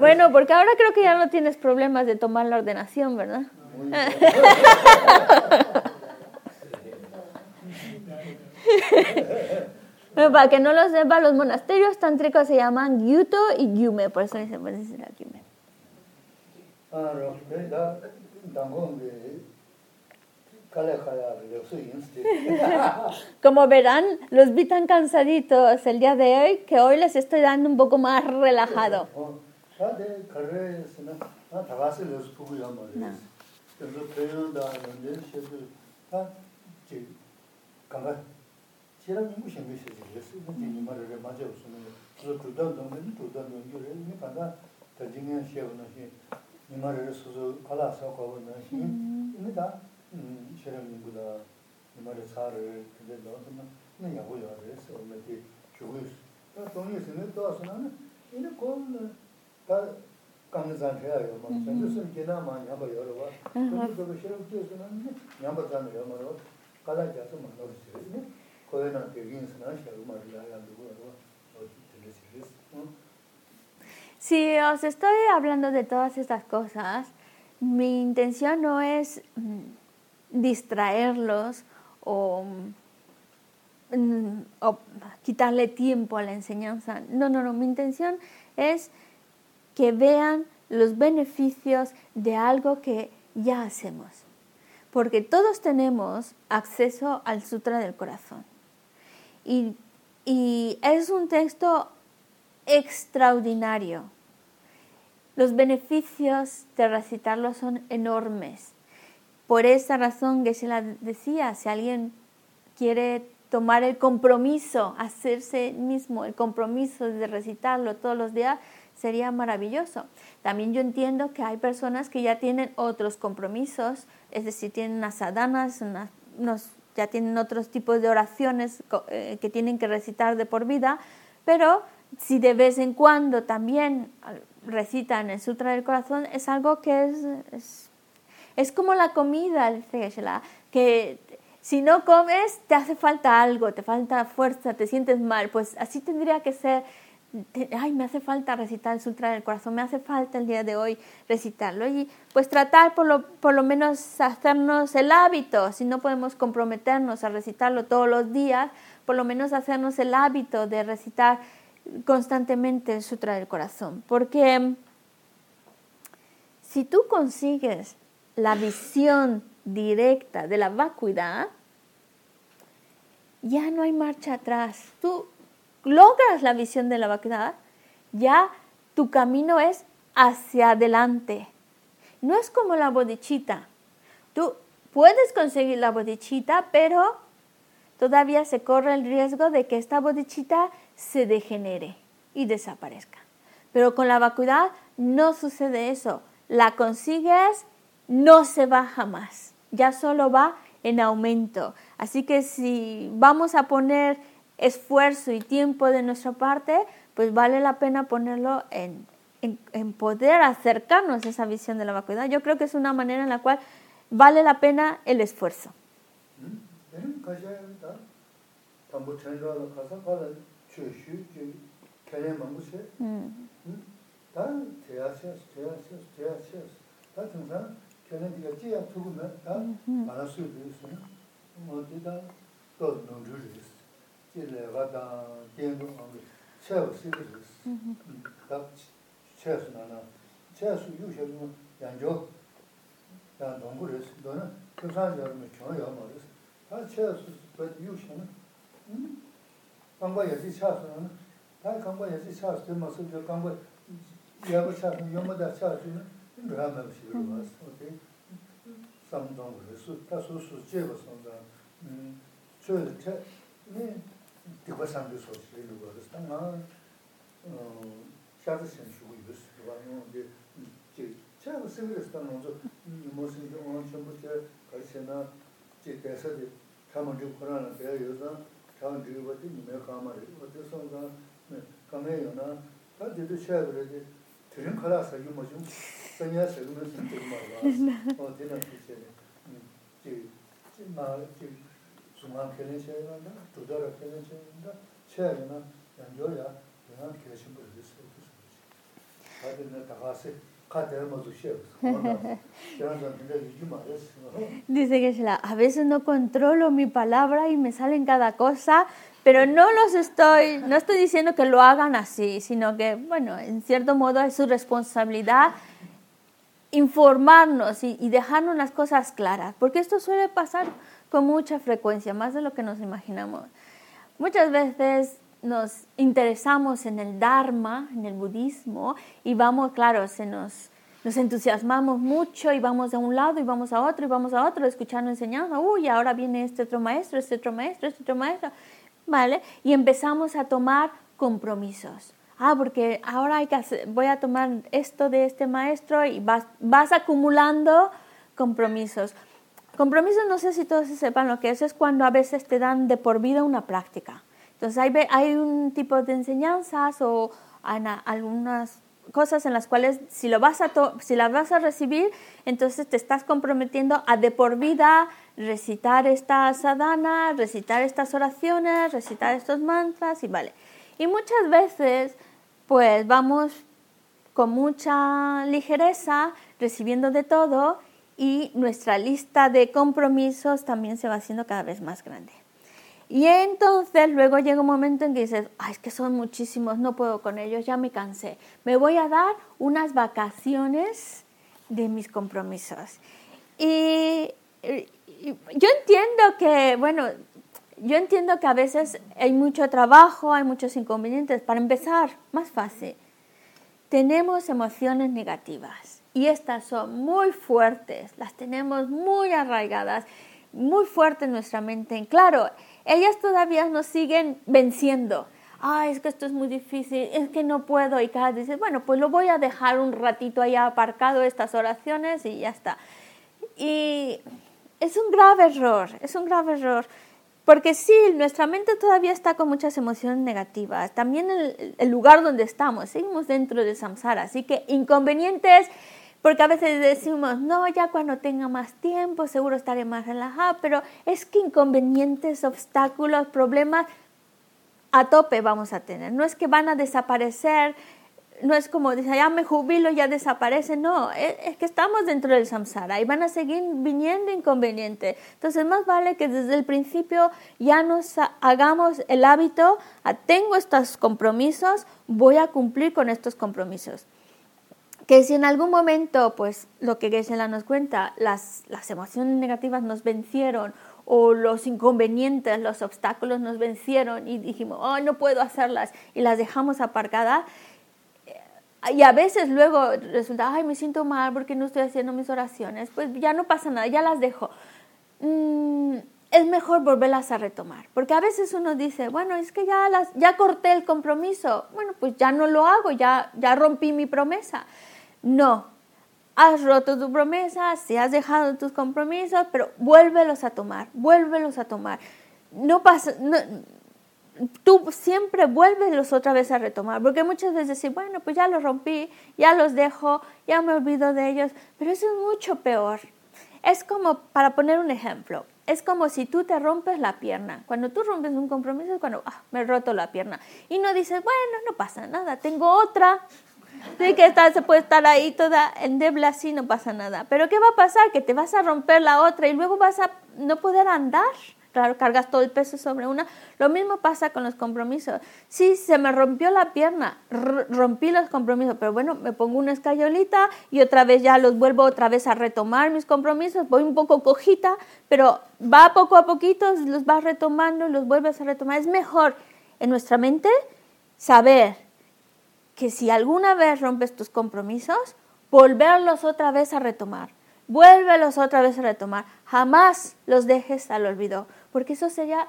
Bueno, porque ahora creo que ya no tienes problemas de tomar la ordenación, ¿verdad? <laughs> bueno, para que no lo sepa, los monasterios tántricos se llaman Gyuto y Gyume, por eso dicen, pues, Gyume. <laughs> Como verán, los vi tan cansaditos el día de hoy que hoy les estoy dando un poco más relajado. 어, 다 si os estoy hablando de todas estas cosas, mi intención no es distraerlos o, o, quitarle tiempo a la enseñanza. No, no, no. Mi intención es que vean los beneficios de algo que ya hacemos. Porque todos tenemos acceso al Sutra del Corazón. Y, y es un texto extraordinario. Los beneficios de recitarlo son enormes. Por esa razón, Geshe decía, si alguien quiere tomar el compromiso, hacerse mismo el compromiso de recitarlo todos los días, sería maravilloso. También yo entiendo que hay personas que ya tienen otros compromisos, es decir, tienen unas sadanas, ya tienen otros tipos de oraciones eh, que tienen que recitar de por vida, pero si de vez en cuando también recitan el Sutra del Corazón, es algo que es, como la comida, que si no comes te hace falta algo, te falta fuerza, te sientes mal, pues así tendría que ser ay, me hace falta recitar el Sutra del Corazón, me hace falta el día de hoy recitarlo. Y pues tratar por lo, por lo menos hacernos el hábito, si no podemos comprometernos a recitarlo todos los días, por lo menos hacernos el hábito de recitar constantemente el Sutra del Corazón. Porque si tú consigues la visión directa de la vacuidad, ya no hay marcha atrás. Tú logras la visión de la vacuidad, ya tu camino es hacia adelante. No es como la bodichita. Tú puedes conseguir la bodichita, pero todavía se corre el riesgo de que esta bodichita se degenere y desaparezca. Pero con la vacuidad no sucede eso. La consigues, no se baja más. Ya solo va en aumento. Así que si vamos a poner esfuerzo y tiempo de nuestra parte, pues vale la pena ponerlo en, en, poder acercarnos a esa visión de la vacuidad. Yo creo que es una manera en la cual vale la pena el esfuerzo. 걔는 네가 지야 두고는 다 알아서 되겠어. 어디다 또 논주를 했어. 길에 가다 걔도 아무 채워 쓰기를 다 채워서 나나 채워서 유셔도 양조 야 농구를 했어. 너는 그사람 여러분 겨야 말했어. 다 채워서 또 유셔는 음 강과 예지 채워서는 다 강과 예지 채워서 되면서 강과 야부 채워서 연마다 채워서는 rāma shīgirā vās, ote, samdhāṅ rīsū, tā sū sū jēvā samdhāṅ, chōyā tā, nē, dikwa samdhī sō shīgirā vās, tā ngā shātā shīn shūgu yus, rīvā ngō, dē, jē, chā rā sīgirā tā ngō zō, mō sīn jō ngō chōmbu chē, kā shē na, jē, dēsā dē, tā mā rīv khurā na, dē yō zā, tā mā rīv vā dē, nīmē kā mā rīv, ote samdhāṅ, kā mē yō na, tā dē dō shā rā dē, ya. <laughs> <laughs> Dice que la, a veces no controlo mi palabra y me salen cada cosa, pero no los estoy, no estoy diciendo que lo hagan así, sino que, bueno, en cierto modo es su responsabilidad informarnos y, dejarnos las cosas claras, porque esto suele pasar con mucha frecuencia, más de lo que nos imaginamos. Muchas veces nos interesamos en el Dharma, en el budismo, y vamos, claro, se nos nos entusiasmamos mucho y vamos de un lado y vamos a otro y vamos a otro escuchando enseñanza. Uy, ahora viene este otro maestro, este otro maestro, este otro maestro. ¿Vale? Y empezamos a tomar compromisos. Ah, porque ahora hay que voy a tomar esto de este maestro y vas, vas acumulando compromisos. Compromisos, no sé si todos sepan lo que es, es cuando a veces te dan de por vida una práctica. Entonces hay, hay un tipo de enseñanzas o algunas cosas en las cuales si, lo vas a si las vas a recibir, entonces te estás comprometiendo a de por vida recitar esta sadhana, recitar estas oraciones, recitar estos mantras y vale. Y muchas veces pues vamos con mucha ligereza recibiendo de todo y nuestra lista de compromisos también se va haciendo cada vez más grande. Y entonces luego llega un momento en que dices, Ay, es que son muchísimos, no puedo con ellos, ya me cansé. Me voy a dar unas vacaciones de mis compromisos. Y, yo entiendo que, bueno, yo entiendo que a veces hay mucho trabajo, hay muchos inconvenientes. Para empezar, más fácil, tenemos emociones negativas y estas son muy fuertes, las tenemos muy arraigadas, muy fuertes en nuestra mente. Claro, ellas todavía nos siguen venciendo. Ay, es que esto es muy difícil, es que no puedo. Y cada dice, bueno, pues lo voy a dejar un ratito ahí aparcado estas oraciones y ya está. Y es un grave error, es un grave error. Porque sí, nuestra mente todavía está con muchas emociones negativas. También el, lugar donde estamos, seguimos dentro de samsara. Así que inconvenientes porque a veces decimos, no, ya cuando tenga más tiempo seguro estaré más relajado, pero es que inconvenientes, obstáculos, problemas a tope vamos a tener. No es que van a desaparecer, no es como dice, ya me jubilo, ya desaparece, no, es, que estamos dentro del samsara y van a seguir viniendo inconvenientes. Entonces, más vale que desde el principio ya nos hagamos el hábito, tengo estos compromisos, voy a cumplir con estos compromisos que si en algún momento, pues lo que geshe nos cuenta, las, las emociones negativas nos vencieron o los inconvenientes, los obstáculos nos vencieron y dijimos, oh, no puedo hacerlas y las dejamos aparcadas. Y a veces luego resulta, ay, me siento mal porque no estoy haciendo mis oraciones. Pues ya no pasa nada, ya las dejo. Mm, es mejor volverlas a retomar. Porque a veces uno dice, bueno, es que ya, las, ya corté el compromiso. Bueno, pues ya no lo hago, ya, ya rompí mi promesa. No, has roto tu promesa, si has dejado tus compromisos, pero vuélvelos a tomar, vuélvelos a tomar. No pasa, tú siempre vuélvelos otra vez a retomar, porque muchas veces decir, bueno, pues ya los rompí, ya los dejo, ya me olvido de ellos, pero eso es mucho peor. Es como, para poner un ejemplo, es como si tú te rompes la pierna. Cuando tú rompes un compromiso es cuando, ah, me he roto la pierna. Y no dices, bueno, no pasa nada, tengo otra, Sí, que está, se puede estar ahí toda endeble así, no pasa nada. Pero ¿qué va a pasar? Que te vas a romper la otra y luego vas a no poder andar. Claro, cargas todo el peso sobre una. Lo mismo pasa con los compromisos. Sí, se me rompió la pierna, rompí los compromisos, pero bueno, me pongo una escayolita y otra vez ya los vuelvo otra vez a retomar mis compromisos. Voy un poco cojita, pero va poco a poquito, los vas retomando los vuelves a retomar. Es mejor en nuestra mente saber que si alguna vez rompes tus compromisos, volverlos otra vez a retomar. Vuélvelos otra vez a retomar. Jamás los dejes al olvido, porque eso sería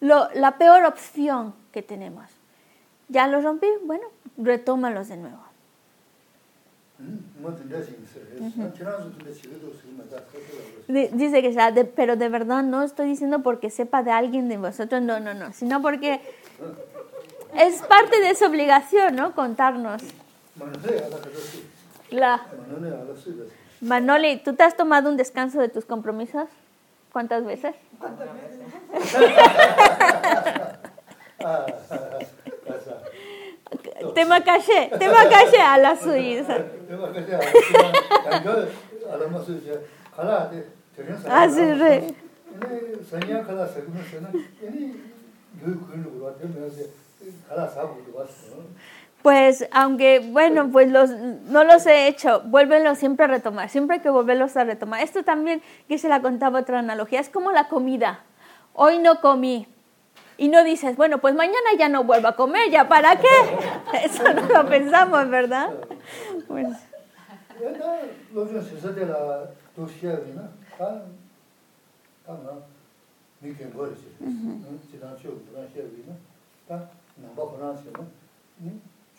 la peor opción que tenemos. Ya los rompí, bueno, retómalos de nuevo. Dice que pero de verdad no estoy diciendo porque sepa de alguien de vosotros, no, no, no, sino porque es parte de su obligación, ¿no? Contarnos. La... Manoli, ¿tú te has tomado un descanso de tus compromisos? ¿Cuántas veces? ¿Cuántas veces? Tema caché, tema caché a la suiza. Tema caché a la suiza. a la suiza. Kala, terén sa. Ah, sí, re. Ene, sanya kala sakumu sena, ene, yu kuyunu kuwa, terén sa, kala sakumu kuwa sena. Pues, aunque, bueno, pues los, no los he hecho, vuélvenlos siempre a retomar, siempre hay que volverlos a retomar. Esto también, que se la contaba otra analogía, es como la comida. Hoy no comí, y no dices, bueno, pues mañana ya no vuelvo a comer, ¿ya para qué? <laughs> Eso no lo pensamos, ¿verdad? 얘가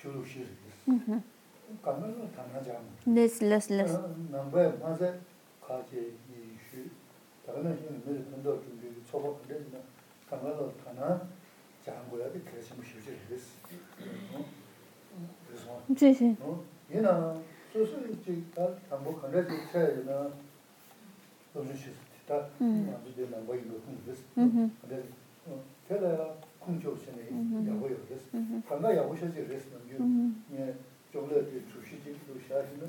shuru shiri. Kama lo tanga jama. Yes, yes, yes. Nambaya maza kaji yi shu. Daga na shini miri tando chungi tsoba kare na kama lo tanga jangoya di kereshima shiri shiri desi. Desi. Yina susu ichi ka tambo kare di chaya na lozu shiri. Ta nambaya nambaya ilo kungi desi. Desi. Tela 맞아 가지 이슈 다음에 이제 늘 근도 준비 초보 근데나 가면은 하나 장고야 돼 그래서 무시지 그랬어 어 그래서 Sí, sí. 어 얘나 소소 이제 다 담보 간다지 차이나 너무 싫다 음. 아무데 나 뭐이 거 그랬어 Ujú, 근데 어 걔가 공조선에 음흠. 야고요 그랬어 ujú, 간다 야고셔지 그랬어 ujú. 예 좀더 주시지 그 샤시는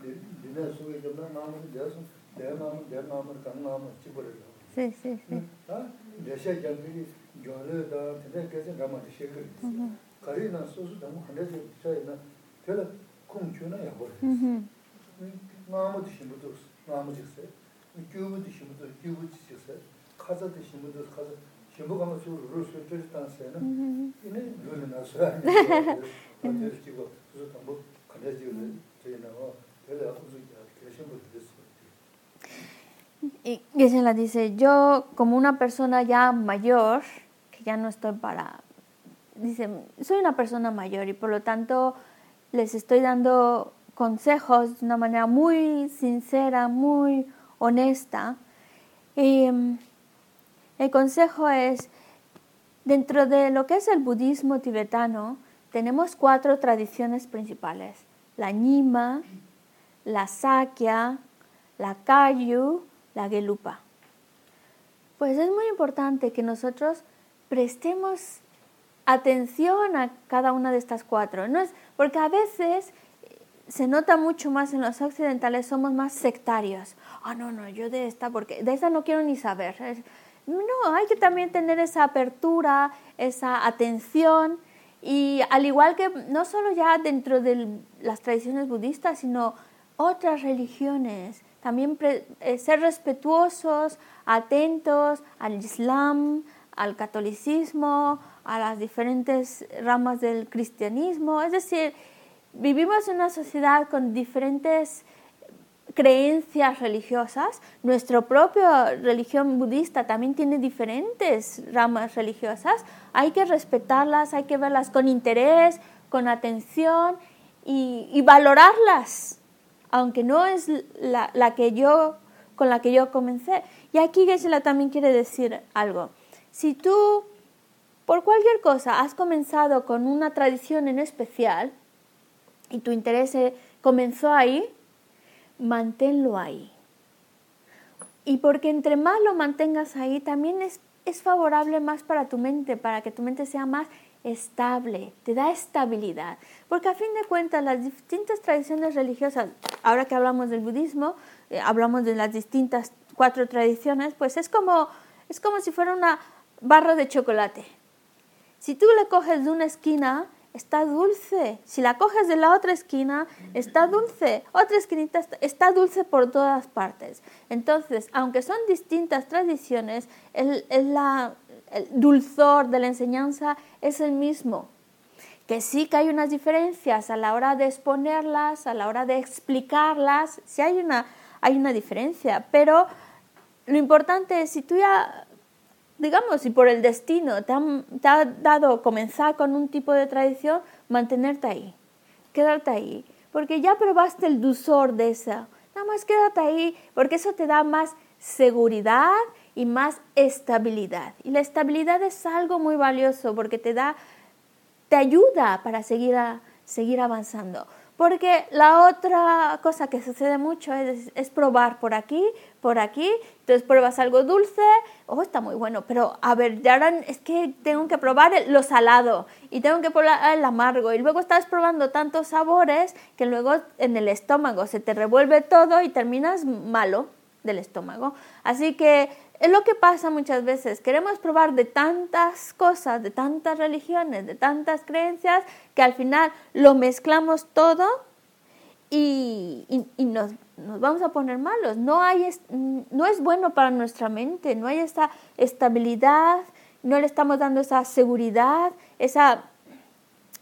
내내 속에 좀 마음을 내서 내 마음 내 마음을 간 마음을 집어려 Sí, sí, sí. 아 내셔 장들이 저러다 근데 계속 가만 시그 Ujú, 가리나 소수 너무 한데지 차이나 걔가 공주나 야고 ujú. 마음도 심부도 마음도 있어요 교부도 심부도 교부 지었어요 가자도 심부도 가자 심부 가면 저 루스 저지 단세는 ujú. 이네 루는 나서야 어디를 찍고 그래서 뭐 간다지 저희는 어 그래서 아무도 계신 분들 됐어요 Y Gisela dice, yo como una persona ya mayor, que ya no estoy para... Dice, soy una persona mayor y por lo tanto les estoy dando consejos de una manera muy sincera, muy honesta. Y mm, el consejo es, dentro de lo que es el budismo tibetano, tenemos cuatro tradiciones principales. La Nyima, la Sakya, la Kayu, la Gelupa. Pues es muy importante que nosotros prestemos atención a cada una de estas cuatro. No es, porque a veces se nota mucho más en los occidentales, somos más sectarios. Ah, no, no, yo de esta, porque de esta no quiero ni saber. No, hay que también tener esa apertura, esa atención. Y al igual que no solo ya dentro de las tradiciones budistas, sino otras religiones, también pre- eh, ser respetuosos, atentos al Islam, al catolicismo, a las diferentes ramas del cristianismo. Es decir, vivimos en una sociedad con diferentes creencias religiosas. Nuestra propia religión budista también tiene diferentes ramas religiosas. Hay que respetarlas, hay que verlas con interés, con atención y, valorarlas, aunque no es la, la que yo con la que yo comencé. Y aquí Geshe-la también quiere decir algo. Si tú por cualquier cosa has comenzado con una tradición en especial y tu interés comenzó ahí, manténlo ahí. Y porque entre más lo mantengas ahí, también es, es favorable más para tu mente, para que tu mente sea más estable, te da estabilidad. Porque a fin de cuentas las distintas tradiciones religiosas, ahora que hablamos del budismo, eh, hablamos de las distintas cuatro tradiciones, pues es como, es como si fuera una barra de chocolate. Si tú le coges de una esquina, está dulce. Si la coges de la otra esquina, está dulce. Otra esquinita está- dulce por todas partes. Entonces, aunque son distintas tradiciones, el, el- la- dulzor de la enseñanza es el mismo. Que sí que hay unas diferencias a la hora de exponerlas, a la hora de explicarlas, sí hay una, hay una diferencia, pero lo importante es si tú ya digamos, si por el destino te, han- ha dado comenzar con un tipo de tradición, mantenerte ahí, quedarte ahí, porque ya probaste el dulzor de esa, nada más quédate ahí, porque eso te da más seguridad y más estabilidad. Y la estabilidad es algo muy valioso porque te da, te ayuda para seguir, a- seguir avanzando. Porque la otra cosa que sucede mucho es probar por aquí, por aquí, entonces pruebas algo dulce, oh, está muy bueno, pero a ver, ya es que tengo que probar lo salado y tengo que probar el amargo y luego estás probando tantos sabores que luego en el estómago se te revuelve todo y terminas malo del estómago. Así que es lo que pasa muchas veces. Queremos probar de tantas cosas, de tantas religiones, de tantas creencias, que al final lo mezclamos todo y, y- y nos, nos vamos a poner malos. No, hay, no es bueno para nuestra mente, no hay esa estabilidad, no le estamos dando esa seguridad, esa...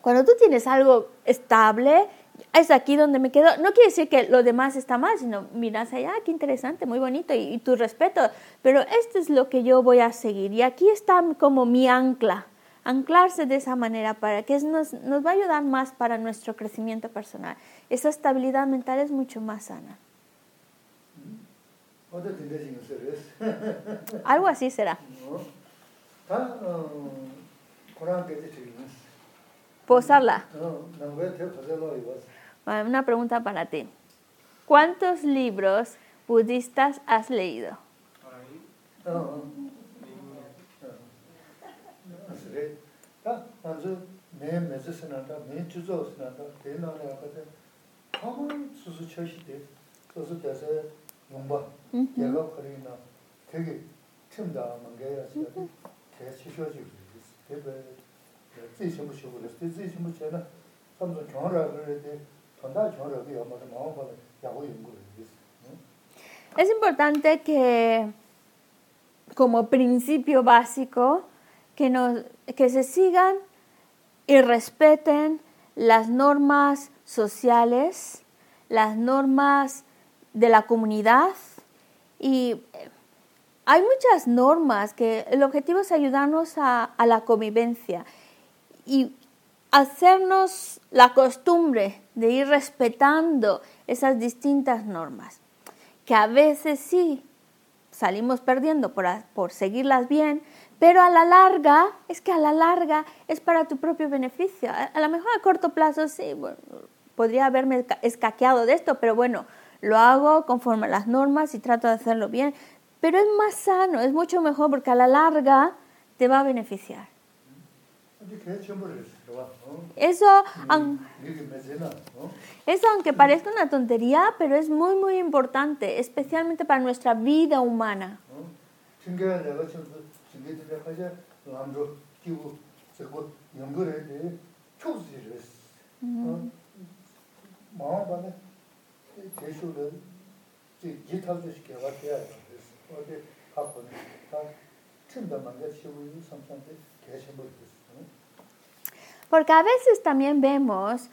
Cuando tú tienes algo estable, es aquí donde me quedo. No quiere decir que lo demás está mal, sino miras allá, ah, qué interesante, muy bonito y, y, tu respeto. Pero esto es lo que yo voy a seguir. Y aquí está como mi ancla. Anclarse de esa manera para que nos, nos va a ayudar más para nuestro crecimiento personal. Esa estabilidad mental es mucho más sana. <laughs> Algo así será. Posarla. Una pregunta para ti. ¿Cuántos libros budistas has leído? 용바 내가 거리나 되게 틈다 만게야 지금 제가 치셔지고 되게自己不修的，对自己不学呢，他们说全了个的，toàn大全了个要么是麻烦的，也会用过的意思。 Es importante que, como principio básico, que, nos, que se sigan y respeten las normas sociales, las normas de la comunidad y hay muchas normas que el objetivo es ayudarnos a, a la convivencia y hacernos la costumbre de ir respetando esas distintas normas, que a veces sí salimos perdiendo por, por, seguirlas bien, pero a la larga, es que a la larga es para tu propio beneficio. A, a lo mejor a corto plazo sí, bueno, podría haberme escaqueado de esto, pero bueno, lo hago conforme a las normas y trato de hacerlo bien, pero es más sano, es mucho mejor porque a la larga te va a beneficiar. Eso, eso, aunque parezca una tontería, pero es muy, muy importante, especialmente para nuestra vida humana. Porque a veces también vemos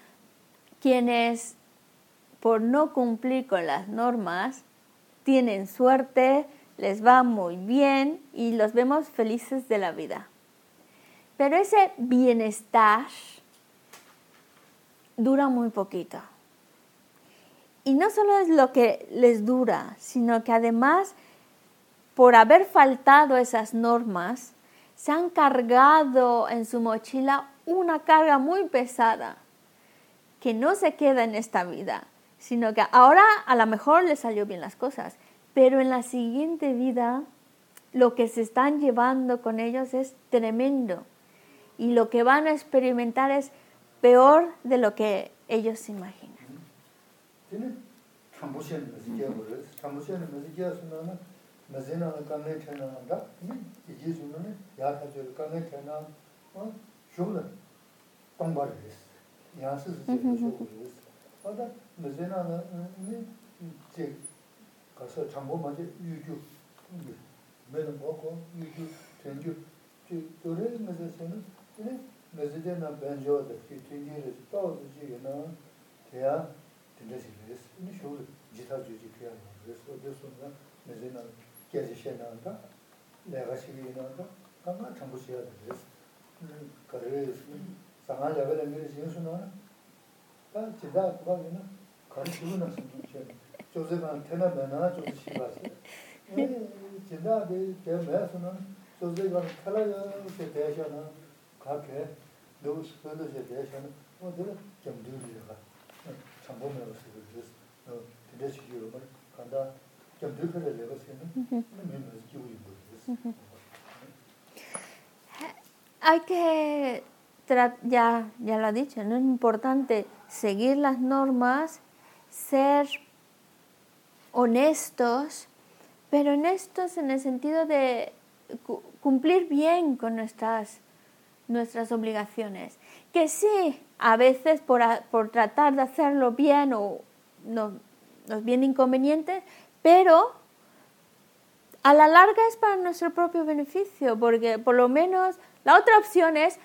quienes por no cumplir con las normas tienen suerte, les va muy bien y los vemos felices de la vida. Pero ese bienestar dura muy poquito. Y no solo es lo que les dura, sino que además, por haber faltado esas normas, se han cargado en su mochila una carga muy pesada que no se queda en esta vida, sino que ahora a lo mejor les salió bien las cosas, pero en la siguiente vida lo que se están llevando con ellos es tremendo. Y lo que van a experimentar es peor de lo que ellos se imaginan. shukla tongpa riris, yansi si chekla shukla riris. Oda mizena na, ni chek, kasa chambu maji yu ju, mena moko, yu ju, ten ju, chek dore mize sena, ni mizide na benjo da, ki tenji riris, tao zi ji yana, teya, tenda si riris, ni shukla jita ju ji kiya riris, oda suna mizena gezi shena anda, lega shigi yana anda, kama chambu siya riris. 그래 상한 레벨에 tende sikres, ini shogri jita juji piya na, reso deso na mezi na kyaji she na anta, lega shigi na anta, kanga chambu shiya na res, kare sanga lega la miri shiya su na na, ta jita kuwa ki na, kari shivu na sindu shiya na, choze ma tena me na choze shiba se, jita di te me su na, choze ma tela ya se te shiya na, ka ke, do su kendo she te shiya na, o dira jamdu dhiga. 참 보면서 그래서 어 대대식으로 간다 좀 들으려 내가 쓰는 면 기분이 뭐지 hay que, ya, ya lo ha dicho, ¿no? es importante seguir las normas, ser honestos, pero honestos en el sentido de cumplir bien con nuestras, nuestras obligaciones. Que sí, a veces por, por tratar de hacerlo bien o nos, nos viene inconveniente, pero a la larga es para nuestro propio beneficio, porque por lo menos la otra opción es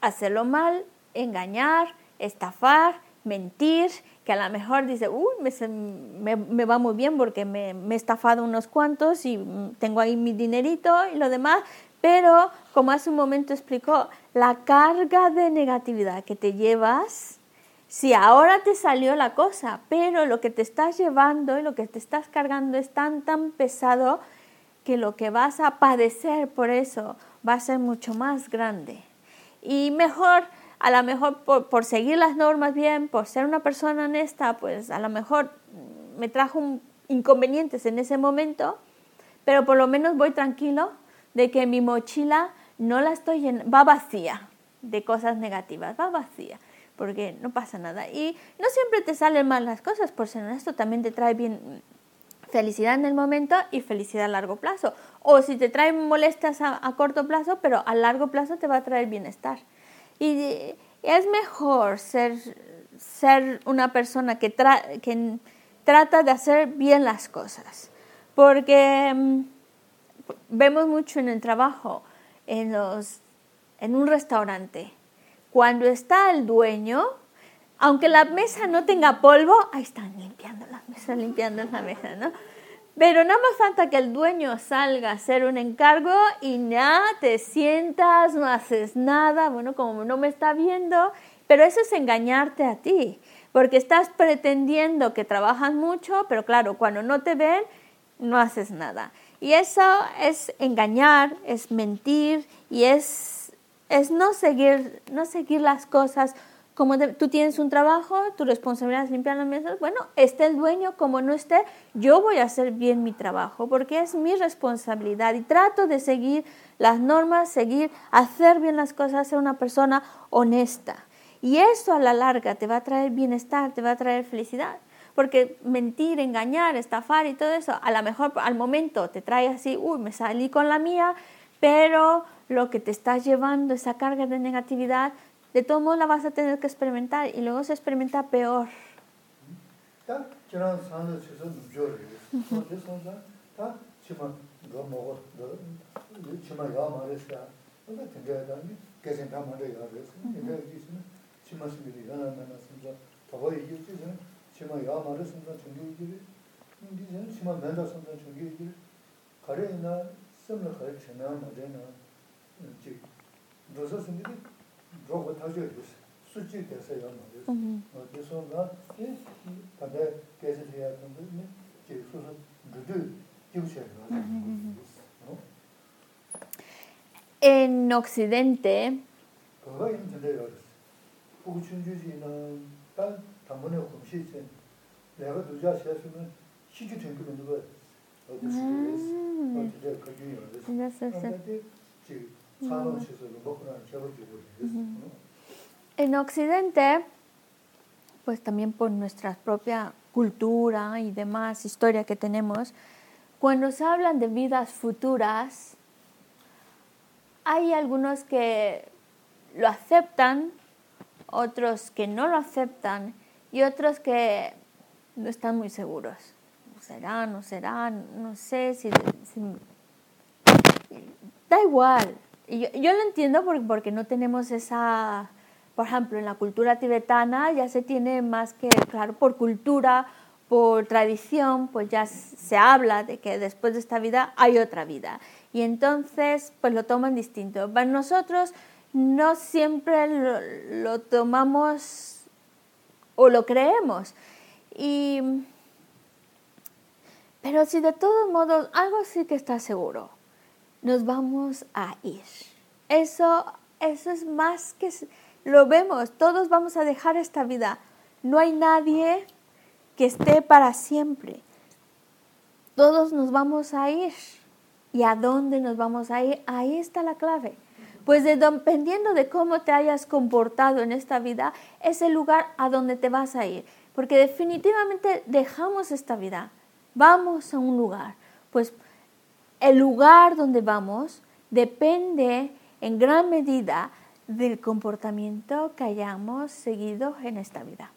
hacerlo mal, engañar, estafar mentir, que a lo mejor dice, uy, me, me- me va muy bien porque me, me he estafado unos cuantos y tengo ahí mi dinerito y lo demás, pero como hace un momento explicó, la carga de negatividad que te llevas, si ahora te salió la cosa, pero lo que te estás llevando y lo que te estás cargando es tan, tan pesado que lo que vas a padecer por eso va a ser mucho más grande. Y mejor, a lo mejor por, por seguir las normas bien, por ser una persona honesta, pues a lo mejor me trajo inconvenientes en ese momento, pero por lo menos voy tranquilo de que mi mochila no la estoy llen- va vacía de cosas negativas, va vacía, porque no pasa nada. Y no siempre te salen mal las cosas, por ser honesto, también te trae bien felicidad en el momento y felicidad a largo plazo. O si te trae molestias a, a corto plazo, pero a largo plazo te va a traer bienestar. Y es mejor ser, ser una persona que, tra- que trata de hacer bien las cosas. Porque mm, vemos mucho en el trabajo, en, los, en un restaurante. Cuando está el dueño, aunque la mesa no tenga polvo, ahí están limpiando la mesa, <laughs> limpiando la mesa, ¿no? Pero nada más falta que el dueño salga a hacer un encargo y nada, te sientas, no haces nada, bueno, como no me está viendo, pero eso es engañarte a ti, porque estás pretendiendo que trabajas mucho, pero claro, cuando no te ven, no haces nada. Y eso es engañar, es mentir y es, es no, seguir, no seguir las cosas como tú tienes un trabajo, tu responsabilidad es limpiar las mesas, bueno, esté el dueño, como no esté, yo voy a hacer bien mi trabajo porque es mi responsabilidad y trato de seguir las normas, seguir, hacer bien las cosas, ser una persona honesta. Y eso a la larga te va a traer bienestar, te va a traer felicidad. Porque mentir, engañar, estafar y todo eso, a lo mejor al momento te trae así, uy, me salí con la mía, pero lo que te estás llevando, esa carga de negatividad, de todos modos la vas a tener que experimentar y luego se experimenta peor. 다 지난 산에 쳐서 누저를 어제 선자 다 치마 너 먹어 너 치마 야 말했어 근데 된다니 계속 다 말해 야 그래서 내가 있으면 치마 심리 하나는 선자 더 얘기했지 치마 야 말했어 선자 정규기를 이제는 치마 맨다 선자 정규기를 가려나 썸을 가르치나 말이나 이제 너서 선들이 로고 타줘야 돼 수치 됐어요 말이야 그래서 나 예, 다들 계속 해야 되는데 이제 소소 누들 기우셔야 어? En Occidente, 그거 있는데 그랬어. 보고 춘주지는 딴 담번에 없이 이제 내가 누자 시했으면 시기 된거는 거 어디서 그랬어. 어디서 거기 그랬어. Ya sé, sé. 근데 지금 산업 시설을 먹고 나서 잡아주고 그랬어. En Occidente, pues también por nuestra propia cultura y demás historia que tenemos, cuando se hablan de vidas futuras, hay algunos que lo aceptan, otros que no lo aceptan y otros que no están muy seguros. ¿Será, no será? No sé si... si- Da igual. Y Yo, yo lo entiendo porque, porque no tenemos esa... Por ejemplo, en la cultura tibetana ya se tiene más que, claro, por cultura, por tradición, pues ya se habla de que después de esta vida hay otra vida. Y entonces, pues lo toman distinto. Para nosotros no siempre lo, lo tomamos o lo creemos. Y, pero si de todos modos algo sí que está seguro, nos vamos a ir. Eso, eso es más que lo vemos. Todos vamos a dejar esta vida. No hay nadie que esté para siempre. Todos nos vamos a ir. ¿Y a dónde nos vamos a ir? Ahí está la clave. Pues de- dependiendo de cómo te hayas comportado en esta vida, es el lugar a donde te vas a ir. Porque definitivamente dejamos esta vida, vamos a un lugar. Pues el lugar donde vamos depende en gran medida del comportamiento que hayamos seguido en esta vida.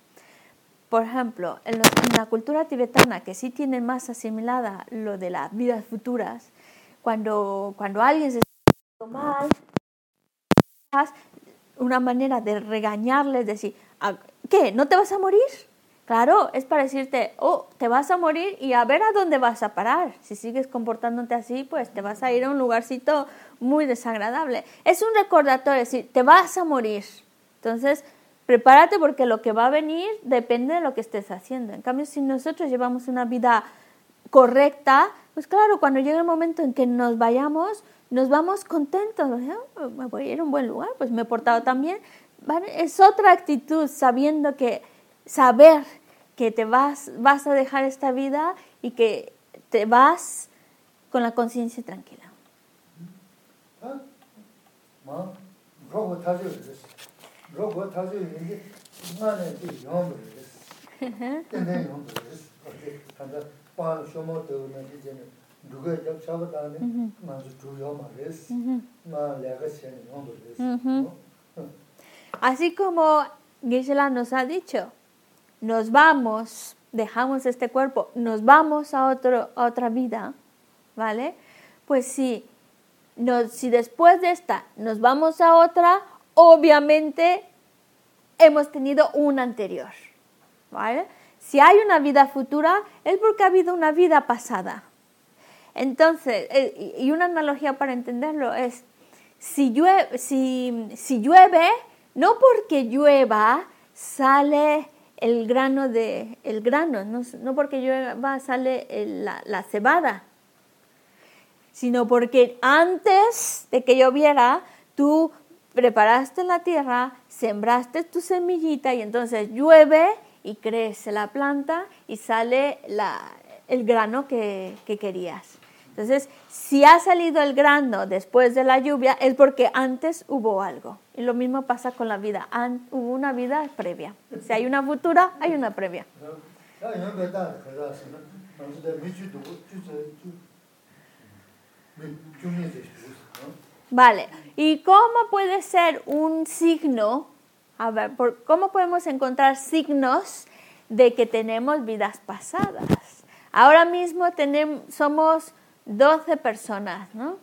Por ejemplo, en la cultura tibetana, que sí tiene más asimilada lo de las vidas futuras, cuando, cuando alguien se siente mal, una manera de regañarle es decir, "Ah, ¿qué? ¿No te vas a morir? Claro, es para decirte, oh, te vas a morir y a ver a dónde vas a parar. Si sigues comportándote así, pues te vas a ir a un lugarcito muy desagradable. Es un recordatorio, es decir, te vas a morir. Entonces, prepárate porque lo que va a venir depende de lo que estés haciendo. En cambio, si nosotros llevamos una vida correcta, pues claro, cuando llega el momento en que nos vayamos, nos vamos contentos. Oh, me voy a ir a un buen lugar, pues me he portado también. Es otra actitud sabiendo que saber que te vas, vas a dejar esta vida y que te vas con la conciencia tranquila. Así como Gisela nos ha dicho, nos vamos, dejamos este cuerpo, nos vamos a, otro, otra vida, ¿vale? Pues si, si después de esta nos vamos a otra, obviamente hemos tenido una anterior, ¿vale? Si hay una vida futura, es porque ha habido una vida pasada. Entonces, eh, y una analogía para entenderlo es, si llueve, no porque llueva sale el grano de el grano, no, porque llueva sale la, la, cebada, sino porque antes de que lloviera, tú preparaste la tierra, sembraste tu semillita y entonces llueve y crece la planta y sale la, el grano que, que querías. Entonces, si ha salido el grano después de la lluvia, es porque antes hubo algo. Y lo mismo pasa con la vida. hubo una vida previa. Si hay una futura, hay una previa. Vale. ¿Y cómo puede ser un signo? A ver, ¿cómo podemos encontrar signos de que tenemos vidas pasadas? Ahora mismo tenemos, somos 12 personas, ¿no?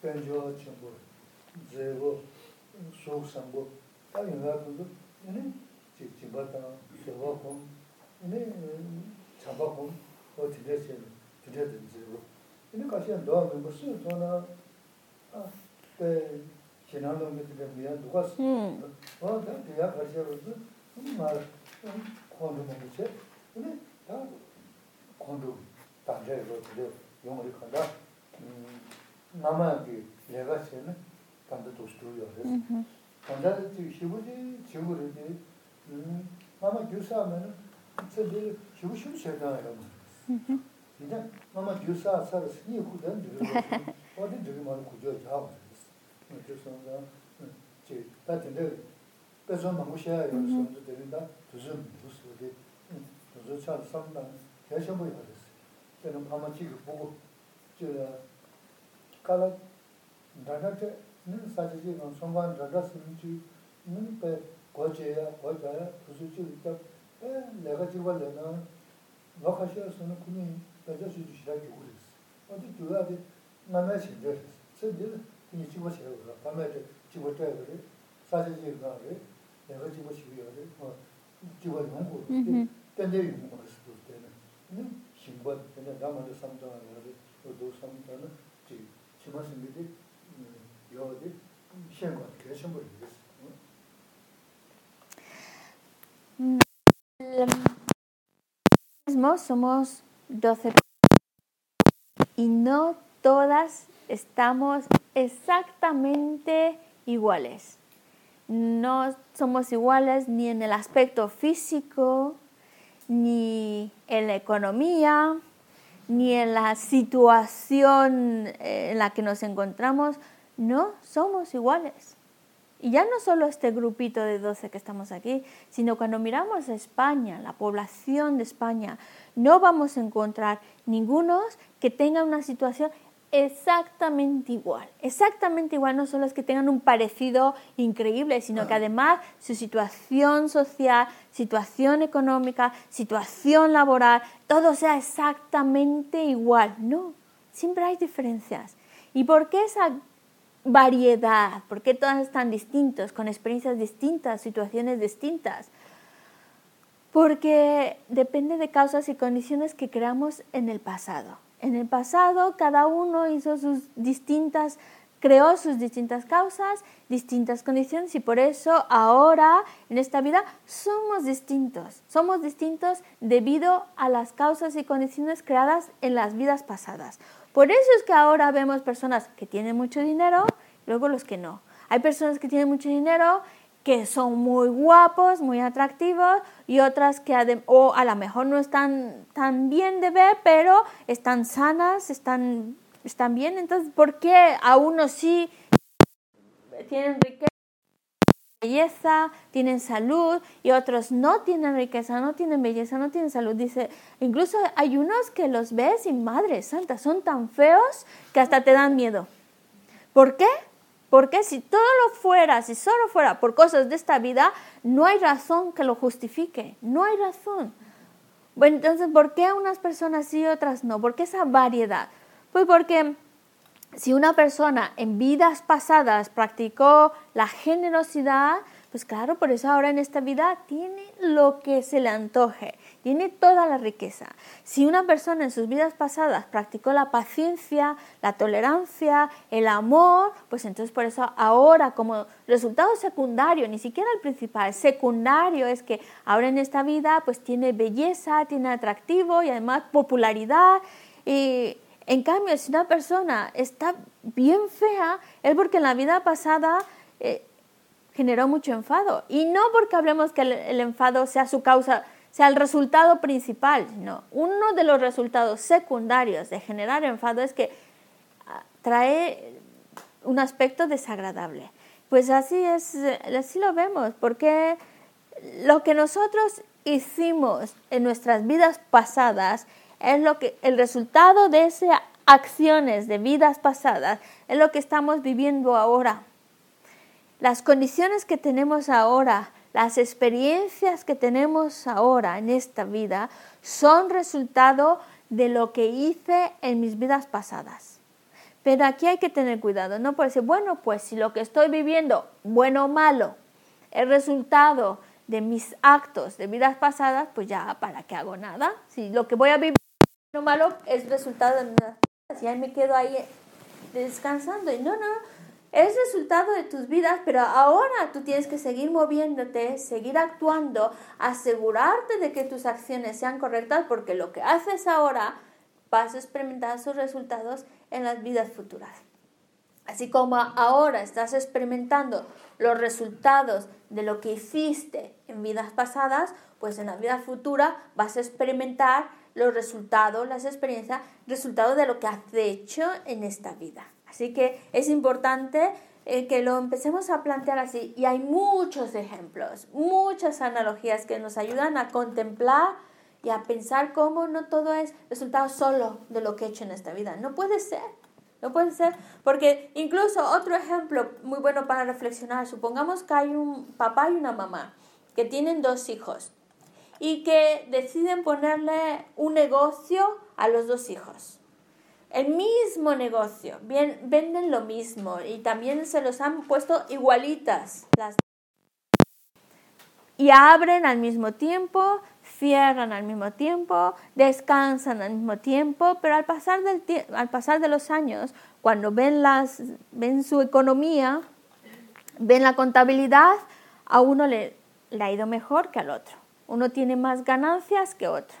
벤조 전부 제고 소상고 아니라도 네 지지바다 저거고 네 잡아고 어디에 제 드려든 제고 근데 가시야 너 무슨 전화 아그 지나는 게 되게 미안 누가 음 어다 내가 가시야 그래서 말 콘도 먹지 근데 다 콘도 단계로 그래 용어를 간다 음 나마기 내가 세네 간도 도스도요 그래서 간다도 시부지 지구르지 음 마마 교사하면 저들 시부 시부 세다요 이제 마마 교사 살아 스니 후든 어디 저기 말 구조 잡아 그래서 제 다들 그래서 망고시야 이런 소리도 들린다 무슨 무슨 어디 무슨 차 상담 대신 보여 그랬어 저는 마마 지금 보고 저 kāla dāna te nīn sācī jī kāng sōngwān rādā sīm chī nīn pē gō chē yā, gō chā yā, tūsū chī wī tā pē lēgā chī wā lē nā wā khā shī yā sō nā kūnyī pē jā shī chī shirā kī wū rī sī wā tī kī wā tī ngā mē chī rī sī sī dī rī kī chī wā chī rā wā rā pā mē tē chī wā chā yā rī sācī jī kā rī lēgā chī wā chī wī yā rī chī wā yōng gu rī tēn tē yōng gu rī sī tū tēne nīn shīng bā tēne dā mā rī sām tā yā rī wā dō sām tā nā chī Somos 12 y no todas estamos exactamente iguales. No somos iguales ni en el aspecto físico, ni en la economía, ni en la situación eh, en la que nos encontramos, no somos iguales. y ya no solo este grupito de 12 que estamos aquí, sino cuando miramos a España, la población de España, no vamos a encontrar ninguno que tenga una situación exactamente igual. Exactamente igual, no solo es que tengan un parecido increíble, sino que además su situación social, situación económica, situación laboral, todo sea exactamente igual. No, siempre hay diferencias. ¿Y por qué esa variedad? ¿Por qué todas están distintos, con experiencias distintas, situaciones distintas? Porque depende de causas y condiciones que creamos en el pasado. En el pasado cada uno hizo sus distintas, creó sus distintas causas, distintas condiciones y por eso ahora en esta vida somos distintos. Somos distintos debido a las causas y condiciones creadas en las vidas pasadas. Por eso es que ahora vemos personas que tienen mucho dinero, luego los que no. Hay personas que tienen mucho dinero que son muy guapos, muy atractivos y otras que o a lo mejor no están tan bien de ver, pero están sanas, están, están bien. Entonces, ¿por qué a unos sí tienen riqueza, belleza, tienen salud y otros no tienen riqueza, no tienen belleza, no tienen salud? Dice, incluso hay unos que los ves y madre santa, son tan feos que hasta te dan miedo. ¿Por qué? Porque si todo lo fuera, si solo fuera por cosas de esta vida, no hay razón que lo justifique, no hay razón. Bueno, entonces, ¿por qué unas personas sí y otras no? ¿Por qué esa variedad? Pues porque si una persona en vidas pasadas practicó la generosidad, pues claro, por eso ahora en esta vida tiene lo que se le antoje tiene toda la riqueza. Si una persona en sus vidas pasadas practicó la paciencia, la tolerancia, el amor, pues entonces por eso ahora como resultado secundario, ni siquiera el principal, secundario es que ahora en esta vida pues tiene belleza, tiene atractivo y además popularidad. Y en cambio, si una persona está bien fea, es porque en la vida pasada... Eh, generó mucho enfado. Y no porque hablemos que el enfado sea su causa sea el resultado principal, no. Uno de los resultados secundarios de generar enfado es que ah, trae un aspecto desagradable. Pues así es, así lo vemos, porque lo que nosotros hicimos en nuestras vidas pasadas es lo que el resultado de esas acciones de vidas pasadas es lo que estamos viviendo ahora. Las condiciones que tenemos ahora las experiencias que tenemos ahora en esta vida son resultado de lo que hice en mis vidas pasadas. Pero aquí hay que tener cuidado, no puede decir, bueno, pues si lo que estoy viviendo, bueno o malo, es resultado de mis actos de vidas pasadas, pues ya, ¿para qué hago nada? Si lo que voy a vivir, bueno o malo, es resultado de mis vidas pasadas, y ahí me quedo ahí descansando. Y no, no, es resultado de tus vidas, pero ahora tú tienes que seguir moviéndote, seguir actuando, asegurarte de que tus acciones sean correctas, porque lo que haces ahora vas a experimentar sus resultados en las vidas futuras. Así como ahora estás experimentando los resultados de lo que hiciste en vidas pasadas, pues en la vida futura vas a experimentar los resultados, las experiencias, resultados de lo que has hecho en esta vida. Así que es importante eh, que lo empecemos a plantear así. Y hay muchos ejemplos, muchas analogías que nos ayudan a contemplar y a pensar cómo no todo es resultado solo de lo que he hecho en esta vida. No puede ser. No puede ser, porque incluso otro ejemplo muy bueno para reflexionar, supongamos que hay un papá y una mamá que tienen dos hijos y que deciden ponerle un negocio a los dos hijos el mismo negocio, bien, venden lo mismo y también se los han puesto igualitas. Las... Y abren al mismo tiempo, cierran al mismo tiempo, descansan al mismo tiempo, pero al pasar, del al pasar de los años, cuando ven, las, ven su economía, ven la contabilidad, a uno le, le ha ido mejor que al otro. Uno tiene más ganancias que otro.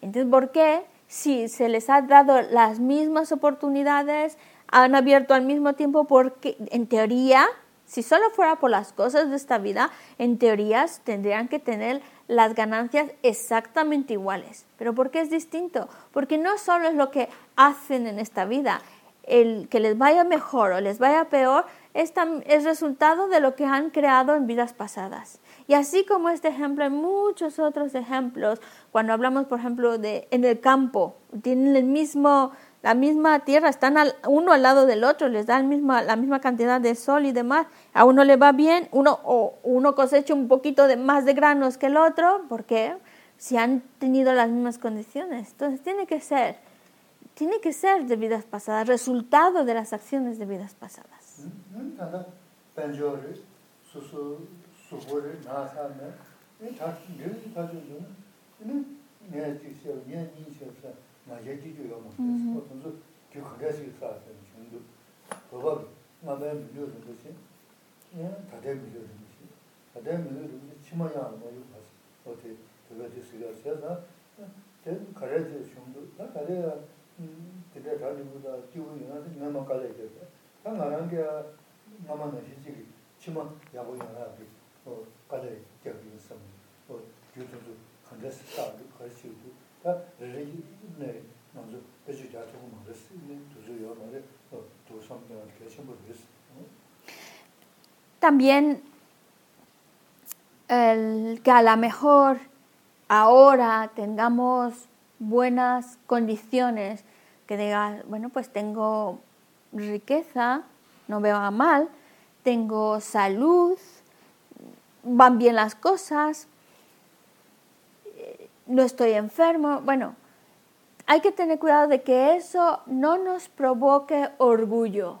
Entonces, ¿por qué? Si se les ha dado las mismas oportunidades, han abierto al mismo tiempo, porque en teoría, si solo fuera por las cosas de esta vida, en teoría tendrían que tener las ganancias exactamente iguales. Pero ¿por qué es distinto? Porque no solo es lo que hacen en esta vida, el que les vaya mejor o les vaya peor, es, es resultado de lo que han creado en vidas pasadas. Y así como este ejemplo, hay muchos otros ejemplos. Cuando hablamos, por ejemplo, de en el campo, tienen el mismo, la misma tierra, están uno al lado del otro, les da el misma, la misma cantidad de sol y demás. A uno le va bien, uno, o uno cosecha un poquito de, más de granos que el otro, ¿por qué? Si han tenido las mismas condiciones. Entonces tiene que ser, tiene que ser de vidas pasadas, resultado de las acciones de vidas pasadas. 응? 다다 벤조를 수수 수고를 나사면 다 늘 가지고 는 내 뒤에서 내 인생에서 나제지 줘요 뭐 그래서 그 관계식 사서 정도 그거 나면 밀려는 것이 예 다들 밀려는 것이 다들 밀려는 것이 치마야 뭐 이거 봤어 어떻게 그거 됐어요 그래서 대 가려져 정도 다 가려 음 그래 다리보다 뛰고 있는 내가 가려 돼 다 나란 게 나만 시지 치마 야고 연합이 어 가려 되고 있어 어 교통도 관계식 사도 가르치고 다 레기 네 먼저 배주 자체고 말했어 네 두주요 말에 어또 성경을 계신 분 있어 También el que a lo mejor ahora tengamos buenas condiciones, que digas, bueno, pues tengo riqueza, no veo a mal, tengo salud, van bien las cosas, no estoy enfermo. Bueno, hay que tener cuidado de que eso no nos provoque orgullo.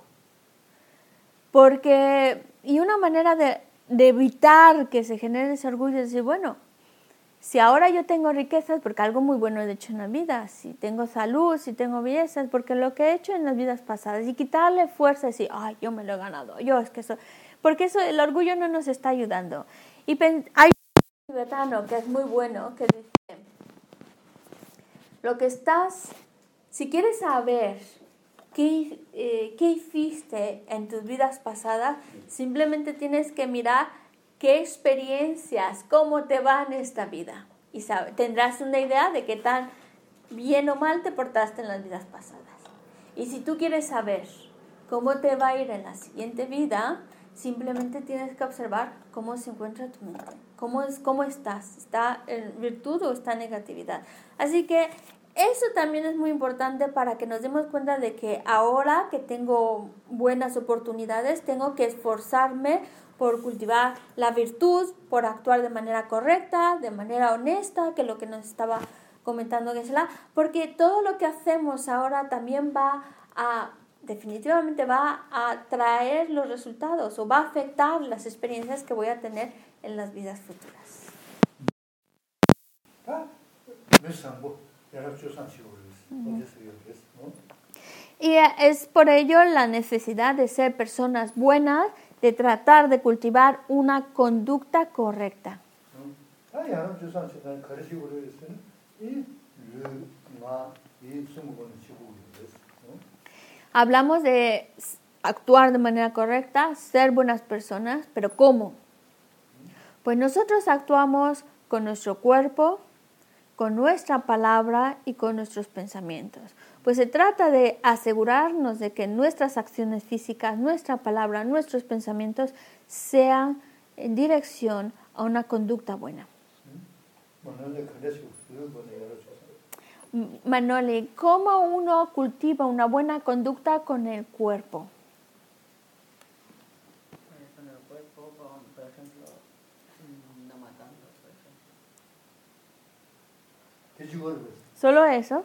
Porque, y una manera de, de evitar que se genere ese orgullo es decir, bueno, si ahora yo tengo riquezas, porque algo muy bueno he hecho en la vida, si tengo salud, si tengo belleza, es porque lo que he hecho en las vidas pasadas, y quitarle fuerza y decir, ay, yo me lo he ganado, yo es que eso, porque eso, el orgullo no nos está ayudando. Y hay un tibetano que es muy bueno, que dice, lo que estás, si quieres saber qué, eh, qué hiciste en tus vidas pasadas, simplemente tienes que mirar qué experiencias, cómo te va en esta vida. Y sabe- tendrás una idea de qué tan bien o mal te portaste en las vidas pasadas. Y si tú quieres saber cómo te va a ir en la siguiente vida, simplemente tienes que observar cómo se encuentra tu mente, cómo, es, cómo estás, está en virtud o está en negatividad. Así que eso también es muy importante para que nos demos cuenta de que ahora que tengo buenas oportunidades, tengo que esforzarme por cultivar la virtud, por actuar de manera correcta, de manera honesta, que lo que nos estaba comentando Gesla, porque todo lo que hacemos ahora también va a, definitivamente va a traer los resultados o va a afectar las experiencias que voy a tener en las vidas futuras. Y eh, es por ello la necesidad de ser personas buenas, de tratar de cultivar una conducta correcta. Hablamos de actuar de manera correcta, ser buenas personas, pero ¿cómo? Pues nosotros actuamos con nuestro cuerpo, con nuestra palabra y con nuestros pensamientos. Pues se trata de asegurarnos de que nuestras acciones físicas, nuestra palabra, nuestros pensamientos sean en dirección a una conducta buena. 뭐 Manoli, ¿cómo uno cultiva una buena conducta con el cuerpo? Solo eso.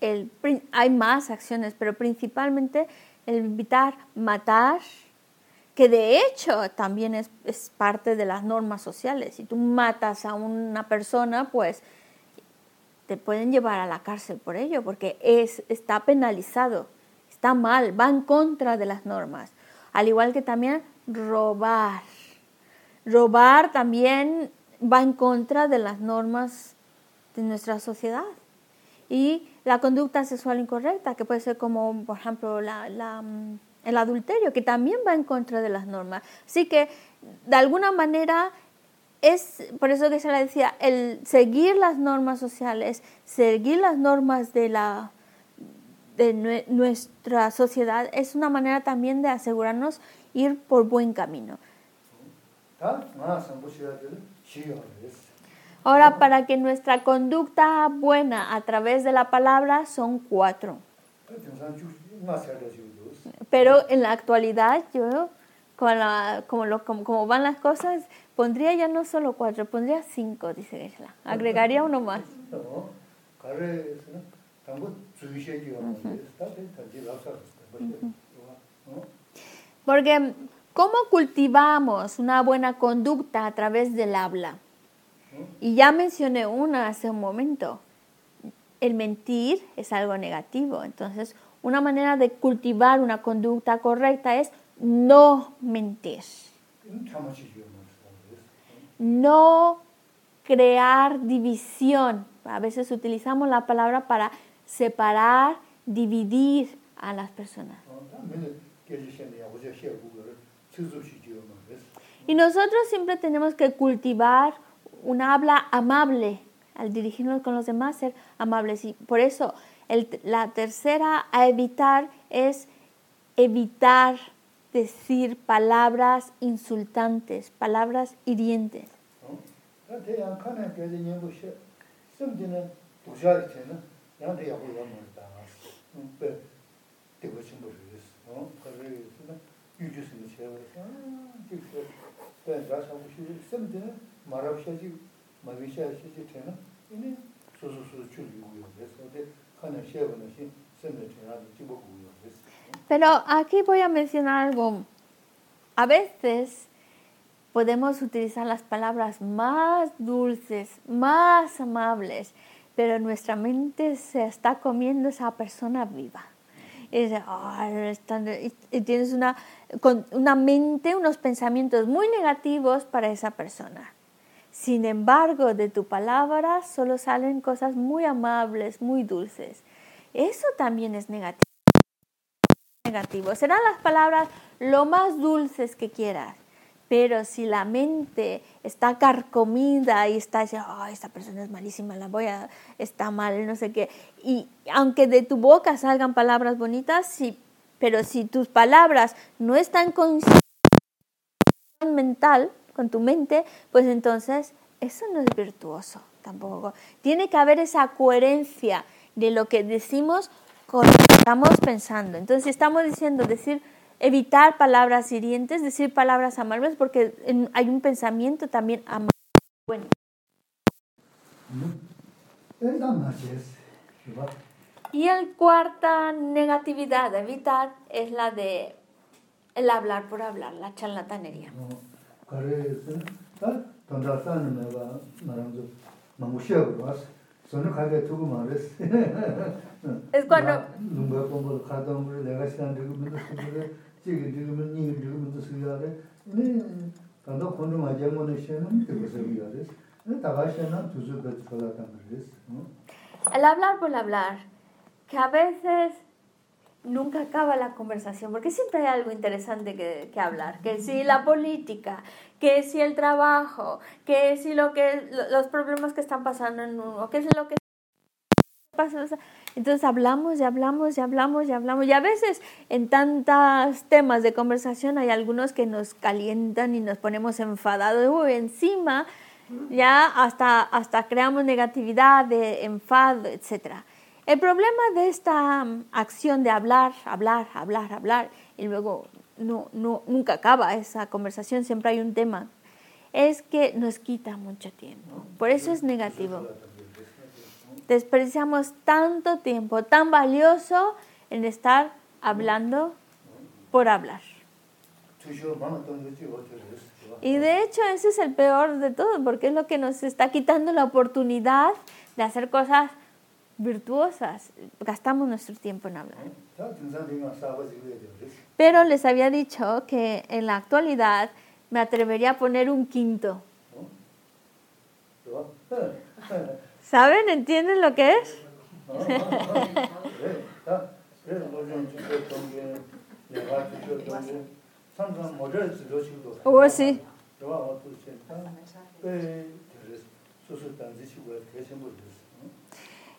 el, hay más acciones, pero principalmente el evitar matar, que de hecho también es, es parte de las normas sociales. Si tú matas a una persona, pues te pueden llevar a la cárcel por ello, porque es, está penalizado, está mal, va en contra de las normas. Al igual que también robar. Robar también va en contra de las normas de nuestra sociedad. Y la conducta sexual incorrecta, que puede ser como, por ejemplo, la, la, mm, el adulterio, que también va en contra de las normas. Así que, de alguna manera, es por eso que se le decía, el seguir las normas sociales, seguir las normas de, la, de nue- nuestra sociedad, es una manera también de asegurarnos ir por buen camino. Ahora, para que nuestra conducta buena a través de la palabra son cuatro. Pero en la actualidad yo, con la, como, lo, como, van las cosas, pondría ya no solo cuatro, pondría cinco, dice Geshe-la. Agregaría uno más. Porque, ¿cómo cultivamos una buena conducta a través del habla? Y ya mencioné una hace un momento. El mentir es algo negativo. Entonces, una manera de cultivar una conducta correcta es no mentir. No crear división. A veces utilizamos la palabra para separar, dividir a las personas. Y nosotros siempre tenemos que cultivar una habla amable al dirigirnos con los demás, ser amables. Y por eso la tercera a evitar es evitar decir palabras insultantes, palabras hirientes. 어? 다 대양 칸에 깨지 년고 시 섬지는 도시아리 때는 양대 야구 야물다. 음, 배 되고 싶은 rēs. 어? 그래서 유주스는 제가 아, 지금 배 자사고 시 섬지는 말합시지 말위시하시지 때는 이네 소소소 줄이고요. 그래서 근데 칸에 시하고는 시 섬에 제가 집어고요. 그래서 Pero aquí voy a mencionar algo. A veces podemos utilizar las palabras más dulces, más amables, pero nuestra mente se está comiendo esa persona viva. Y, dice, "Ay, es tan-". y- y tienes una, con una mente, unos pensamientos muy negativos para esa persona. Sin embargo, de tu palabra solo salen cosas muy amables, muy dulces. Eso también es negativo negativo. Serán las palabras lo más dulces que quieras, pero si la mente está carcomida y está diciendo, "Ay, esta persona es malísima, la voy a, está mal, no sé qué, y aunque de tu boca salgan palabras bonitas, sí, pero si tus palabras no están con mental, con tu mente, pues entonces eso no es virtuoso tampoco. Tiene que haber esa coherencia de lo que decimos con lo que estamos pensando. Entonces, si estamos diciendo decir evitar palabras hirientes, decir palabras amables, porque hay un pensamiento también amable. Bueno. Y el cuarta negatividad de evitar es la de el hablar por hablar, la charlatanería. 그래서 다 돈다산은 내가 말하면서 너무 쉬어고 왔어. 손을 가게 두고 말했어. Es cuando 누가 보면 가던 걸 내가 시간 되고 믿어 그래. 지금 지금은 이 지금은 쓰야래. 네. 간다 콘도 맞아 뭐는 시는 되고 쓰야래. 네, 다가시나 두수 그 걸었단 말이었어. 어? El hablar por hablar, que a veces nunca acaba la conversación, porque siempre hay algo interesante que, hablar, que si la política, que si el trabajo, que si lo que lo- los problemas que están pasando en uno, que es lo que pasa, entonces hablamos y hablamos y hablamos y hablamos y a veces en tantos temas de conversación hay algunos que nos calientan y nos ponemos enfadados uy, encima ya hasta hasta creamos negatividad enfado etcétera el problema de esta acción de hablar, hablar, hablar, hablar, y luego no, no, nunca acaba esa conversación, siempre hay un tema, es que nos quita mucho tiempo. Por eso es negativo. Desperdiciamos tanto tiempo, tan valioso, en estar hablando por hablar. Y de hecho ese es el peor de todo, porque es lo que nos está quitando la oportunidad de hacer cosas virtuosas, gastamos nuestro tiempo en hablar. Pero les había dicho que en la actualidad me atrevería a poner un quinto. ¿Saben? ¿Entienden lo que es? oh, sí.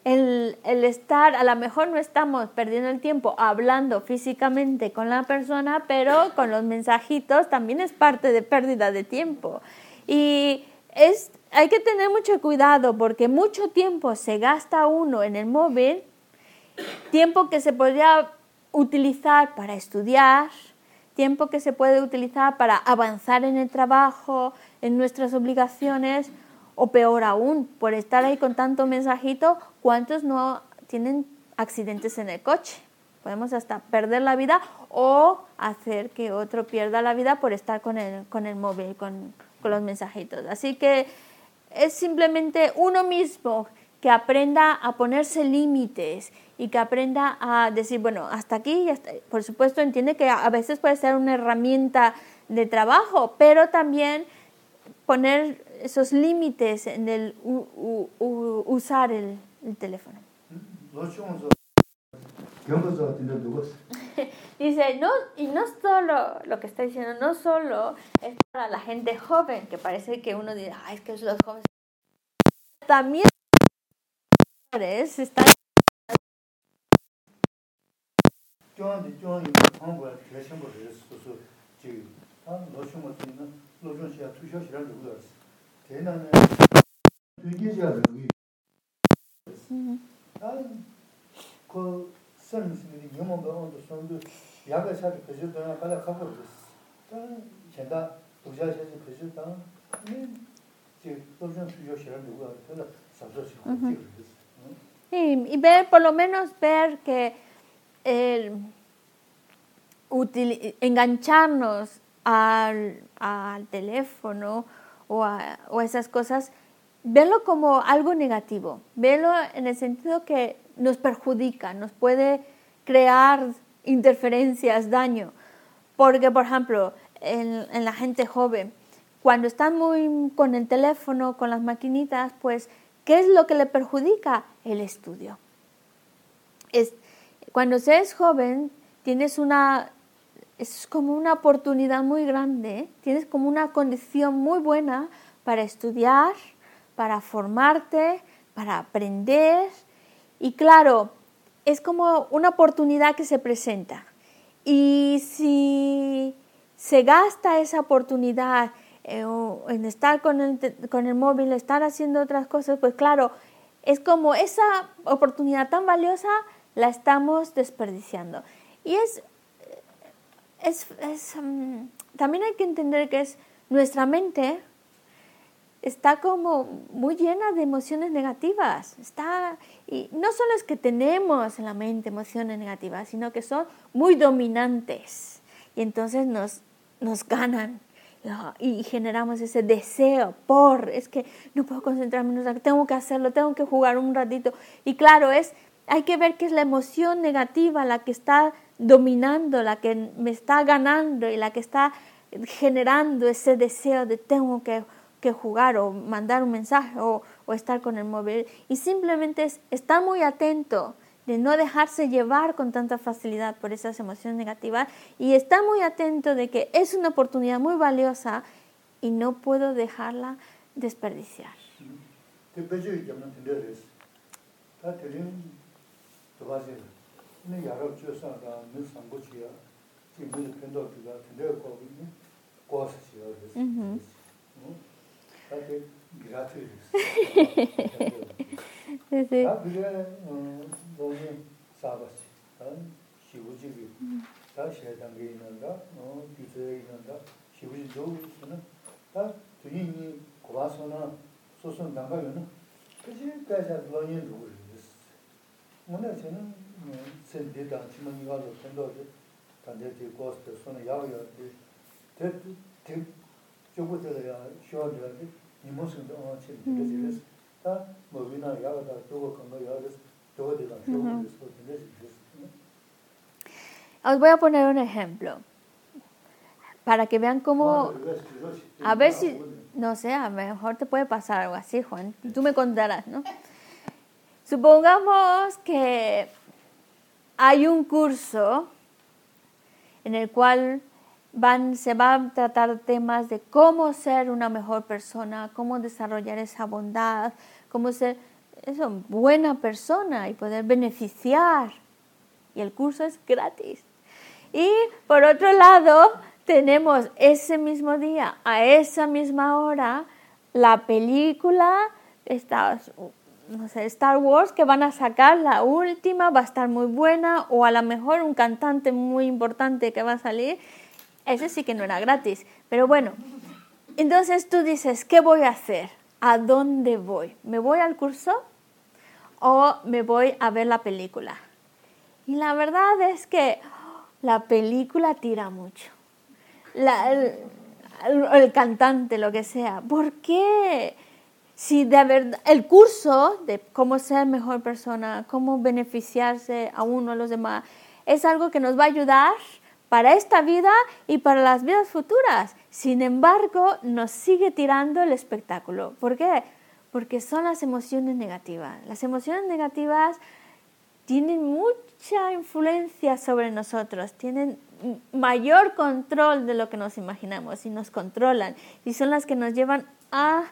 El, el estar, a lo mejor no estamos perdiendo el tiempo hablando físicamente con la persona, pero con los mensajitos también es parte de pérdida de tiempo. Y es, hay que tener mucho cuidado porque mucho tiempo se gasta uno en el móvil, tiempo que se podría utilizar para estudiar, tiempo que se puede utilizar para avanzar en el trabajo, en nuestras obligaciones, o peor aún, por estar ahí con tanto mensajito, ¿cuántos no tienen accidentes en el coche? Podemos hasta perder la vida o hacer que otro pierda la vida por estar con el, con el móvil, con, con los mensajitos. Así que es simplemente uno mismo que aprenda a ponerse límites y que aprenda a decir, bueno, hasta aquí, hasta- por supuesto entiende que a veces puede ser una herramienta de trabajo, pero también poner esos límites en el u, u, u, usar el, el teléfono. <laughs> Dice, no, y no solo lo que está diciendo, no solo es para la gente joven, que parece que uno dice, ay, es que los jóvenes. También están 대나는 되게지야 여기. 아그 선생님이 영어가 온도 손도 약을 사서 그저 더 가라 가고 그랬어. 또 제가 부자셔서 그저 다 지금 노충 투셔시라는 누구 알았어. 그래서 사서시 그랬어. Y, y ver, por lo menos ver que el util- engancharnos al, al teléfono o a, o esas cosas, verlo como algo negativo, verlo en el sentido que nos perjudica, nos puede crear interferencias, daño. Porque, por ejemplo, en, en la gente joven, cuando están muy con el teléfono, con las maquinitas, pues, ¿qué es lo que le perjudica? El estudio. Es, cuando se es joven, tienes una, es como una oportunidad muy grande, tienes como una condición muy buena para estudiar, para formarte, para aprender. Y claro, es como una oportunidad que se presenta. Y si se gasta esa oportunidad eh, en estar con el, con el móvil, estar haciendo otras cosas, pues claro, es como esa oportunidad tan valiosa la estamos desperdiciando. Y es, es, es, mm, también hay que entender que es nuestra mente está como muy llena de emociones negativas. Está, y no solo es que tenemos en la mente emociones negativas, sino que son muy dominantes. Y entonces nos, nos ganan y generamos ese deseo por, es que no puedo concentrarme, tengo que hacerlo, tengo que jugar un ratito. Y claro, es, hay que ver que es la emoción negativa la que está dominando, la que me está ganando y la que está generando ese deseo de tengo que, que jugar o mandar un mensaje o, estar con el móvil. Y simplemente es estar muy atento de no dejarse llevar con tanta facilidad por esas emociones negativas y estar muy atento de que es una oportunidad muy valiosa y no puedo dejarla desperdiciar. 대 근데 여러 주사가 늘 상고치야. 지금 늘 편도가 드려 거고 있는 고스시야 그래서. Ujú. 어? 다들 미라트리스. Sí, sí. 다 그게 어 너무 싸봤지. 난 시부지기. 다 세단계 있는다. 어 비서에 있는다. 시부지 조우스는 다 주인이 고와서나 소선 나가면은 그지 가자 로니 누구 뭐네 저는 de ya ya an ya ya Os voy a poner un ejemplo para que vean cómo a ver si no sé, a lo mejor te puede pasar algo así, Juan. Tú me contarás, ¿no? Supongamos que hay un curso en el cual se van a tratar temas de cómo ser una mejor persona, cómo desarrollar esa bondad, cómo ser eso, buena persona y poder beneficiar. Y el curso es gratis. Y por otro lado, tenemos ese mismo día, a esa misma hora, la película, Star, no sé, Star Wars, que van a sacar la última, va a estar muy buena, o a lo mejor un cantante muy importante que va a salir. Ese sí que no era gratis. Pero bueno, entonces tú dices, ¿qué voy a hacer? ¿A dónde voy? ¿Me voy al curso o me voy a ver la película? Y la verdad es que la película tira mucho. La, el, el, cantante, lo que sea. ¿Por qué? Si de verdad, el curso de cómo ser mejor persona, cómo beneficiarse a uno, a los demás, es algo que nos va a ayudar para esta vida y para las vidas futuras. Sin embargo, nos sigue tirando el espectáculo. ¿Por qué? Porque son las emociones negativas. Las emociones negativas tienen mucha influencia sobre nosotros, tienen mayor control de lo que nos imaginamos y nos controlan y son las que nos llevan a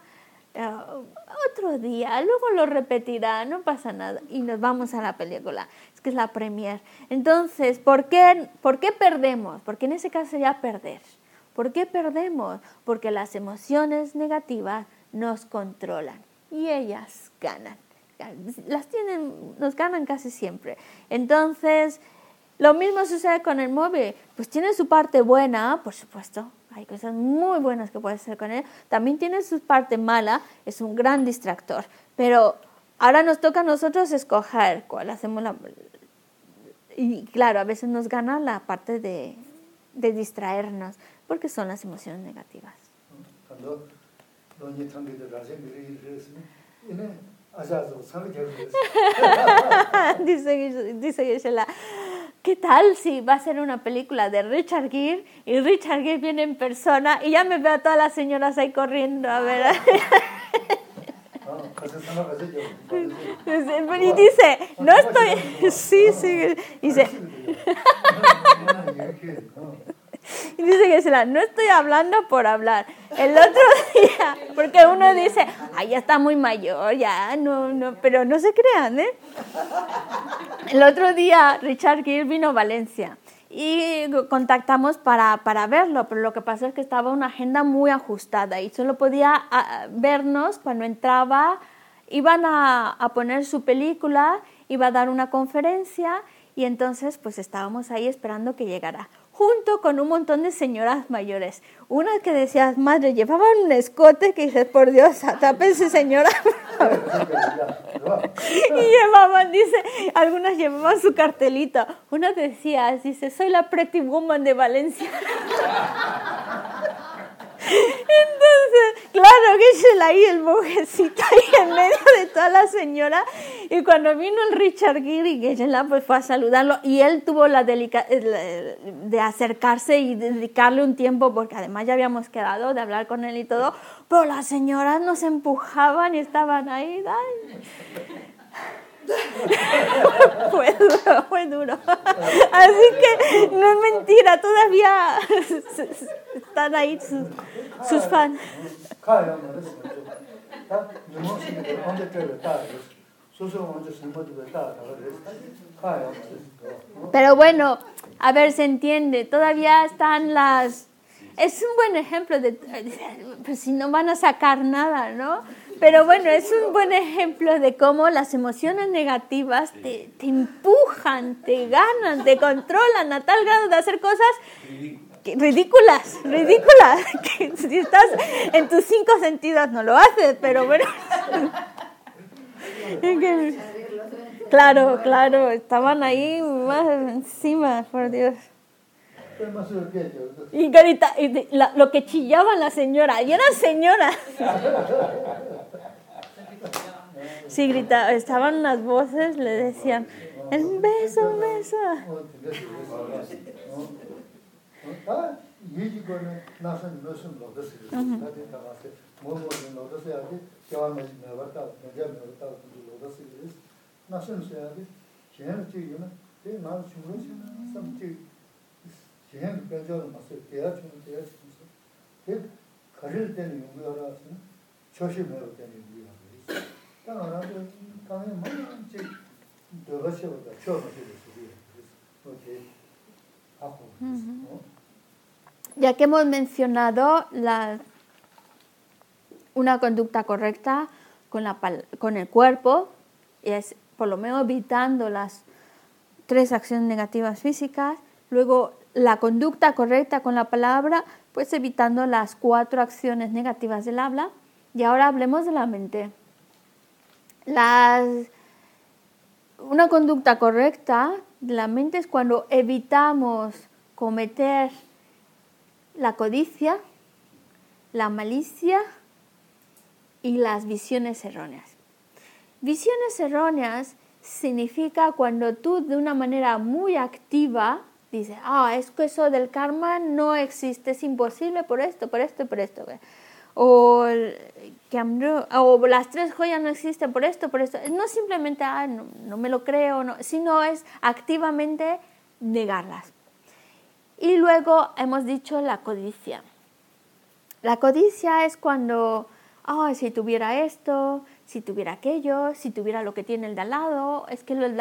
uh, otro día, luego lo repetirá, no pasa nada y nos vamos a la película, es que es la premier. Entonces, ¿por qué, ¿por qué perdemos? Porque en ese caso sería perder. ¿Por qué perdemos? Porque las emociones negativas nos controlan y ellas ganan las tienen, nos ganan casi siempre. Entonces, lo mismo sucede con el móvil. Pues tiene su parte buena, por supuesto. Hay cosas muy buenas que puede hacer con él. También tiene su parte mala, es un gran distractor. Pero ahora nos toca a nosotros escoger cuál hacemos la... Y claro, a veces nos gana la parte de, de distraernos, porque son las emociones negativas. Dice, <laughs> dice ¿qué tal si va a ser una película de Richard Gere y Richard Gere viene en persona y ya me veo a todas las señoras ahí corriendo a ver? y dice, no estoy, sí, sí, dice, <laughs> y dice será, no estoy hablando por hablar. El otro <laughs> día, porque uno dice, ay, ya está muy mayor, ya, no, no, pero no se crean, ¿eh? El otro día Richard Gere vino a Valencia y contactamos para, para verlo, pero lo que pasó es que estaba una agenda muy ajustada y solo podía vernos cuando entraba, iban a, a poner su película, iba a dar una conferencia y entonces pues estábamos ahí esperando que llegara junto con un montón de señoras mayores. Una que decía, madre, llevaban un escote que dices, por Dios, tápense señora. <laughs> <laughs> y llevaban, dice, algunas llevaban su cartelito. Una decía, dice, soy la pretty woman de Valencia. <laughs> Entonces, claro que se la ahí el monjecito ahí en medio de toda la señora. Y cuando vino el Richard Gere, que la pues fue a saludarlo y él tuvo la delica de acercarse y dedicarle un tiempo, porque además ya habíamos quedado de hablar con él y todo, pero las señoras nos empujaban y estaban ahí. <laughs> fue duro, fue duro. Así que no es mentira, todavía están ahí sus, sus fans. Pero bueno, a ver, se entiende, todavía están las... Es un buen ejemplo de, pues si no van a sacar nada, ¿no? Pero bueno, es un buen ejemplo de cómo las emociones negativas te, te empujan, te ganan, te controlan a tal grado de hacer cosas ridículas, ridículas, <laughs> que si estás en tus cinco sentidos no lo haces, pero bueno. <laughs> Que- claro, claro, estaban ahí más encima, por Dios. Pero más o menos, ¿qué? Yo- Y grita, y de- la- lo que chillaba la señora, y era señora. Sí, grita, estaban las voces, le decían, el beso, un beso. 지 겨울에 내가 내가 내가 로드스 그래서 나선 써야지 지금 지금 내 마음 중요시는 삼지 지금 변조를 맞을 때야 좀 때야 진짜 그 가릴 때는 용기하라서 조심해야 되는 이유가 있어. 당연하게 강에 뭐지 더 가셔도 처음 하시겠어요. 그래서 어떻게 하고 어? Ya que hemos mencionado la, una conducta correcta con, la, pal- con el cuerpo, y es por lo menos evitando las tres acciones negativas físicas, luego la conducta correcta con la palabra, pues evitando las cuatro acciones negativas del habla, y ahora hablemos de la mente. Las, una conducta correcta de la mente es cuando evitamos cometer la codicia, la malicia y las visiones erróneas. Visiones erróneas significa cuando tú de una manera muy activa dices, ah, es que eso del karma no existe, es imposible por esto, por esto por esto. O, que o las tres joyas no existen por esto, por esto. No simplemente, ah, no, no me lo creo, no, sino es activamente negarlas. Y luego hemos dicho la codicia. La codicia es cuando, ah, si tuviera esto, si tuviera aquello, si tuviera lo que tiene el de al lado, es que el-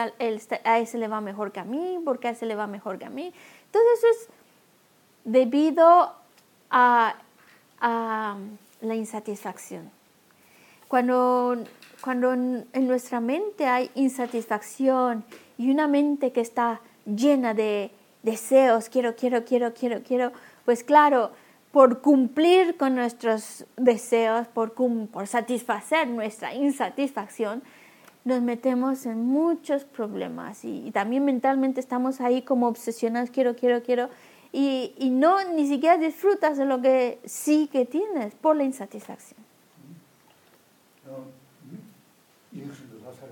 a ese le va mejor que a mí, porque a ese le va mejor que a mí. Todo eso es debido a, a la insatisfacción. Cuando, cuando en nuestra mente hay insatisfacción y una mente que está llena de deseos, quiero, quiero, quiero, quiero, quiero, pues claro, por cumplir con nuestros deseos, por, por satisfacer nuestra insatisfacción, nos metemos en muchos problemas y, y, también mentalmente estamos ahí como obsesionados, quiero, quiero, quiero, y, y no ni siquiera disfrutas de lo que sí que tienes por la insatisfacción.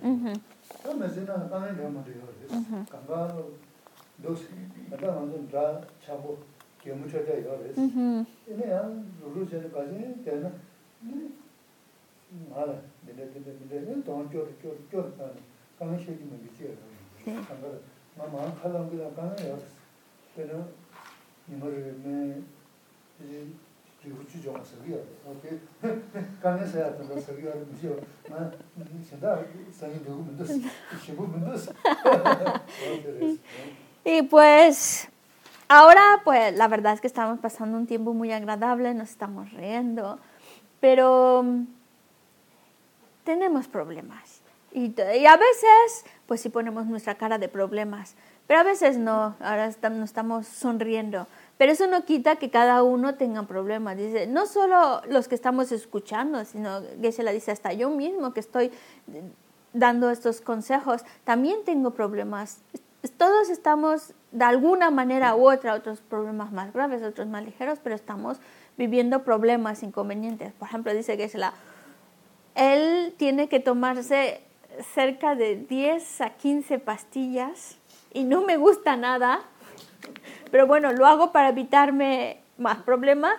Uh -huh. Uh -huh. gyōmu chōchā yō rēs. Yīne yā rūrū chēne kāchē tēnā, mā rā, mīrē, mīrē, mīrē, yā tōng chōrī, chōrī, chōrī tāni, kāngā shēki mā gīchī yā rā. kāngā rā, mā mā khālā mā gīlā kāngā yā rēs. Tēnā, nīmā rā, mē, rīgu chū chōngā sā gīyā rā, kāngā sā yā tāngā sā gīyā rā, mī yā rā, mā, sēndā, sāngi rīgu mīndōs, shibu mīndōs. Y pues, ahora, pues la verdad es que estamos pasando un tiempo muy agradable, nos estamos riendo, pero mm, tenemos problemas. Y, y a veces, pues sí ponemos nuestra cara de problemas, pero a veces no, ahora estamos, estamos sonriendo. Pero eso no quita que cada uno tenga problemas. Dice, no solo los que estamos escuchando, sino que se la dice hasta yo mismo que estoy dando estos consejos, también tengo problemas. Todos estamos de alguna manera u otra, otros problemas más graves, otros más ligeros, pero estamos viviendo problemas, inconvenientes. Por ejemplo, dice que él tiene que tomarse cerca de 10 a 15 pastillas y no me gusta nada, pero bueno, lo hago para evitarme más problemas.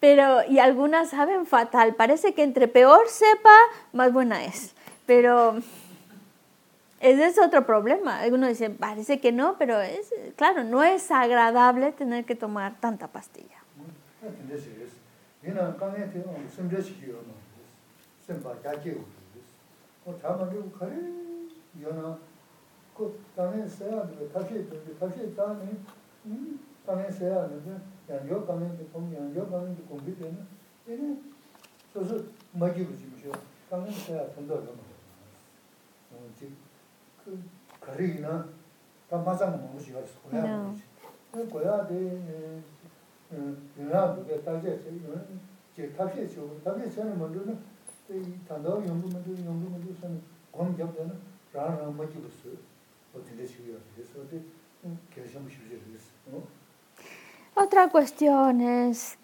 Pero, y algunas saben fatal. Parece que entre peor sepa, más buena es. Pero ese es otro problema. Algunos dicen, parece que no, pero es, claro, no es agradable tener que tomar tanta pastilla. Otra cuestión es,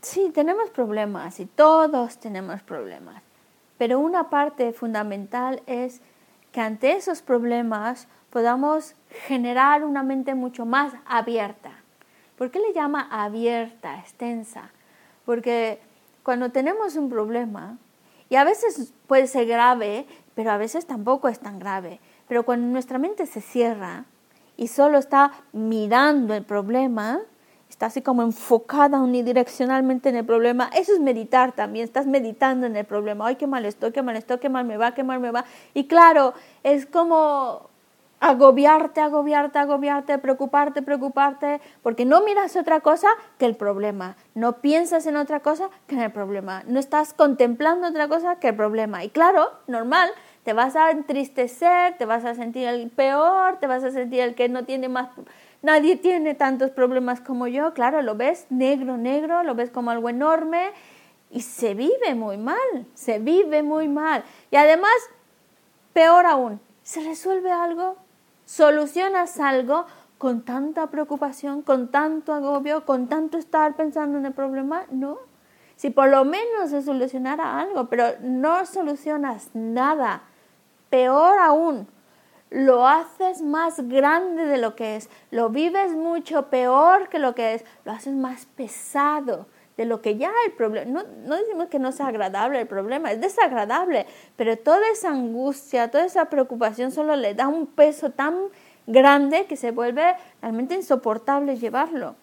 sí, tenemos problemas y todos tenemos problemas, pero una parte fundamental es que ante esos problemas podamos generar una mente mucho más abierta. ¿Por qué le llama abierta, extensa? Porque cuando tenemos un problema, y a veces puede ser grave, pero a veces tampoco es tan grave, pero cuando nuestra mente se cierra y solo está mirando el problema, está así como enfocada unidireccionalmente en el problema, eso es meditar también, estás meditando en el problema, ay, qué mal estoy, qué mal estoy, qué mal me va, qué mal me va. Y claro, es como agobiarte, agobiarte, agobiarte, preocuparte, preocuparte, porque no miras otra cosa que el problema, no piensas en otra cosa que en el problema, no estás contemplando otra cosa que el problema. Y claro, normal, te vas a entristecer, te vas a sentir el peor, te vas a sentir el que no tiene más, nadie tiene tantos problemas como yo, claro, lo ves negro, negro, lo ves como algo enorme y se vive muy mal, se vive muy mal. Y además, peor aún, se resuelve algo solucionas algo con tanta preocupación, con tanto agobio, con tanto estar pensando en el problema, no. Si por lo menos se solucionara algo, pero no solucionas nada, peor aún, lo haces más grande de lo que es, lo vives mucho peor que lo que es, lo haces más pesado de lo que ya el problema, no, no decimos que no sea agradable el problema, es desagradable, pero toda esa angustia, toda esa preocupación solo le da un peso tan grande que se vuelve realmente insoportable llevarlo.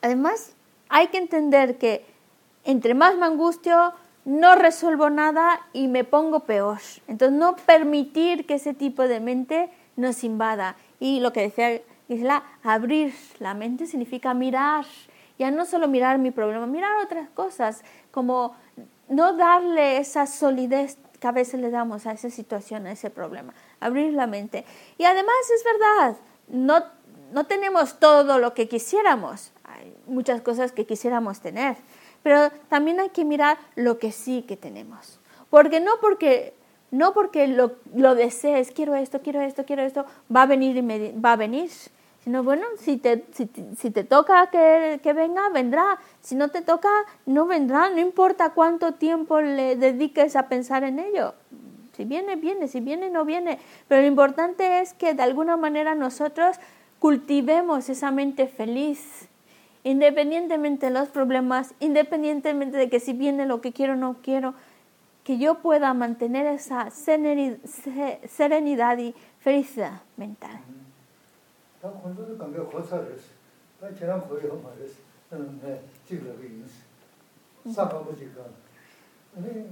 Además, hay que entender que entre más me angustio, no resuelvo nada y me pongo peor. Entonces, no permitir que ese tipo de mente nos invada. Y lo que decía Isla, abrir la mente significa mirar ya no solo mirar mi problema, mirar otras cosas, como no darle esa solidez que a veces le damos a esa situación, a ese problema, abrir la mente. Y además es verdad, no, no tenemos todo lo que quisiéramos, hay muchas cosas que quisiéramos tener, pero también hay que mirar lo que sí que tenemos. Porque no porque, no porque lo, lo desees, quiero esto, quiero esto, quiero esto, va a venir y me, va a venir, no, bueno, si te, si, si te toca que, que, venga, vendrá. Si no te toca, no vendrá. No importa cuánto tiempo le dediques a pensar en ello. Si viene, viene. Si viene, no viene. Pero lo importante es que de alguna manera nosotros cultivemos esa mente feliz. Independientemente de los problemas, independientemente de que si viene lo que quiero o no quiero, que yo pueda mantener esa serenidad y felicidad mental. 다 콘도도 관계 고사르스. 다 제랑 거예요 말이스. 음, 네. 지금 그 인스. 사바부지가. 아니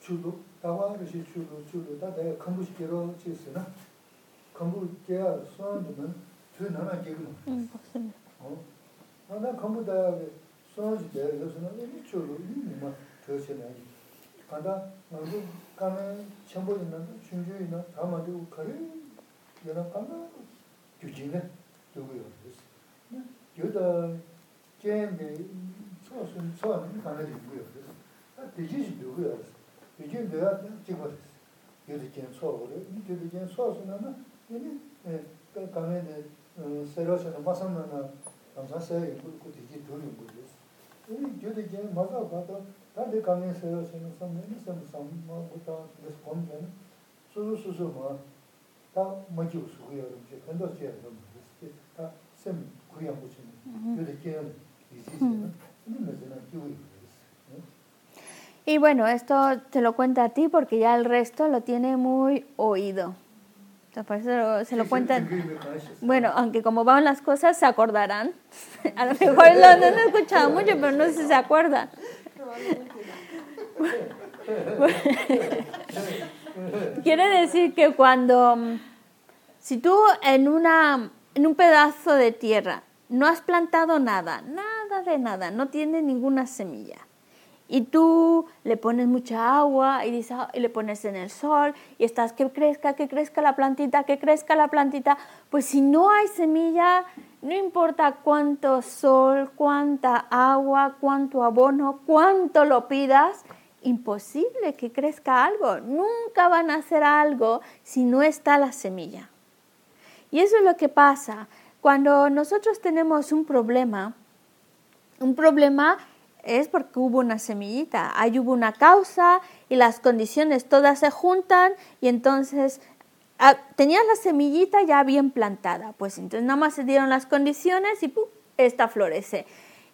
주도 다와르시 주도 주도 다 내가 컴부시께로 지스나. 컴부께야 수원도는 저 나나 지금. 음, 맞습니다. 어. 나 컴부다 수원지 대해서는 이 주로 이만 더세네. 간다. 나도 가면 전부 있는 중주 있는 다만도 그래. 여러 가면 규진에 누구요? 그래서 여다 제인데 소선 소는 가는 누구요? 그래서 아 대지지 누구요? 대지 내가 찍어 여기 제 소고를 이 되게 제 소선은 얘는 그 가면에 세로선 마선나 감사세 그 대지 돈이 거죠. 이 저기 제 맞아 봐도 다들 가면 세로선 선은 무슨 무슨 뭐 부터 그래서 보면 소소소소 뭐 Y bueno, esto te lo cuenta a ti porque ya el resto lo tiene muy oído. por eso se lo cuentan. Bueno, aunque como van las cosas, se acordarán. <laughs> A lo mejor lo han escuchado mucho, pero no sé si se acuerdan. <laughs> <laughs> Quiere decir que cuando, mm, si tú en, una, en un pedazo de tierra no has plantado nada, nada de nada, no tiene ninguna semilla, y tú le pones mucha agua y, dices, y, le pones en el sol y estás que crezca, que crezca la plantita, que crezca la plantita, pues si no hay semilla, no importa cuánto sol, cuánta agua, cuánto abono, cuánto lo pidas, imposible que crezca algo. Nunca van a hacer algo si no está la semilla. Y eso es lo que pasa. Cuando nosotros tenemos un problema, un problema es porque hubo una semillita, ahí hubo una causa y las condiciones todas se juntan y entonces ah, tenías la semillita ya bien plantada, pues entonces nada más se dieron las condiciones y ¡pum! esta florece.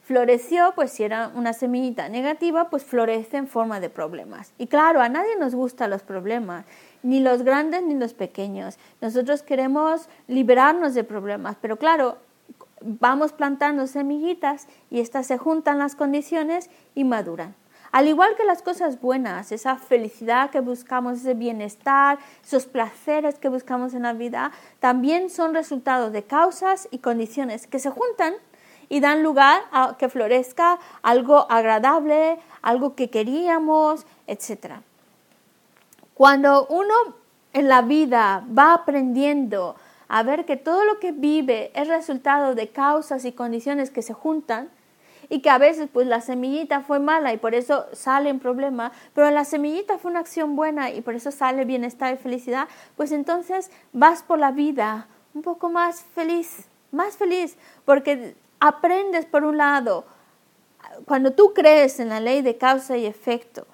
Floreció, pues si era una semillita negativa, pues florece en forma de problemas. Y claro, a nadie nos gustan los problemas, ni los grandes ni los pequeños. Nosotros queremos liberarnos de problemas, pero claro, vamos plantando semillitas y estas se juntan las condiciones y maduran. Al igual que las cosas buenas, esa felicidad que buscamos, ese bienestar, esos placeres que buscamos en la vida, también son resultados de causas y condiciones que se juntan y dan lugar a que florezca algo agradable, algo que queríamos, etc. Cuando uno en la vida va aprendiendo a ver que todo lo que vive es resultado de causas y condiciones que se juntan y que a veces pues la semillita fue mala y por eso sale un problema, pero la semillita fue una acción buena y por eso sale bienestar y felicidad, pues entonces vas por la vida un poco más feliz, más feliz, porque aprendes por un lado, cuando tú crees en la ley de causa y efecto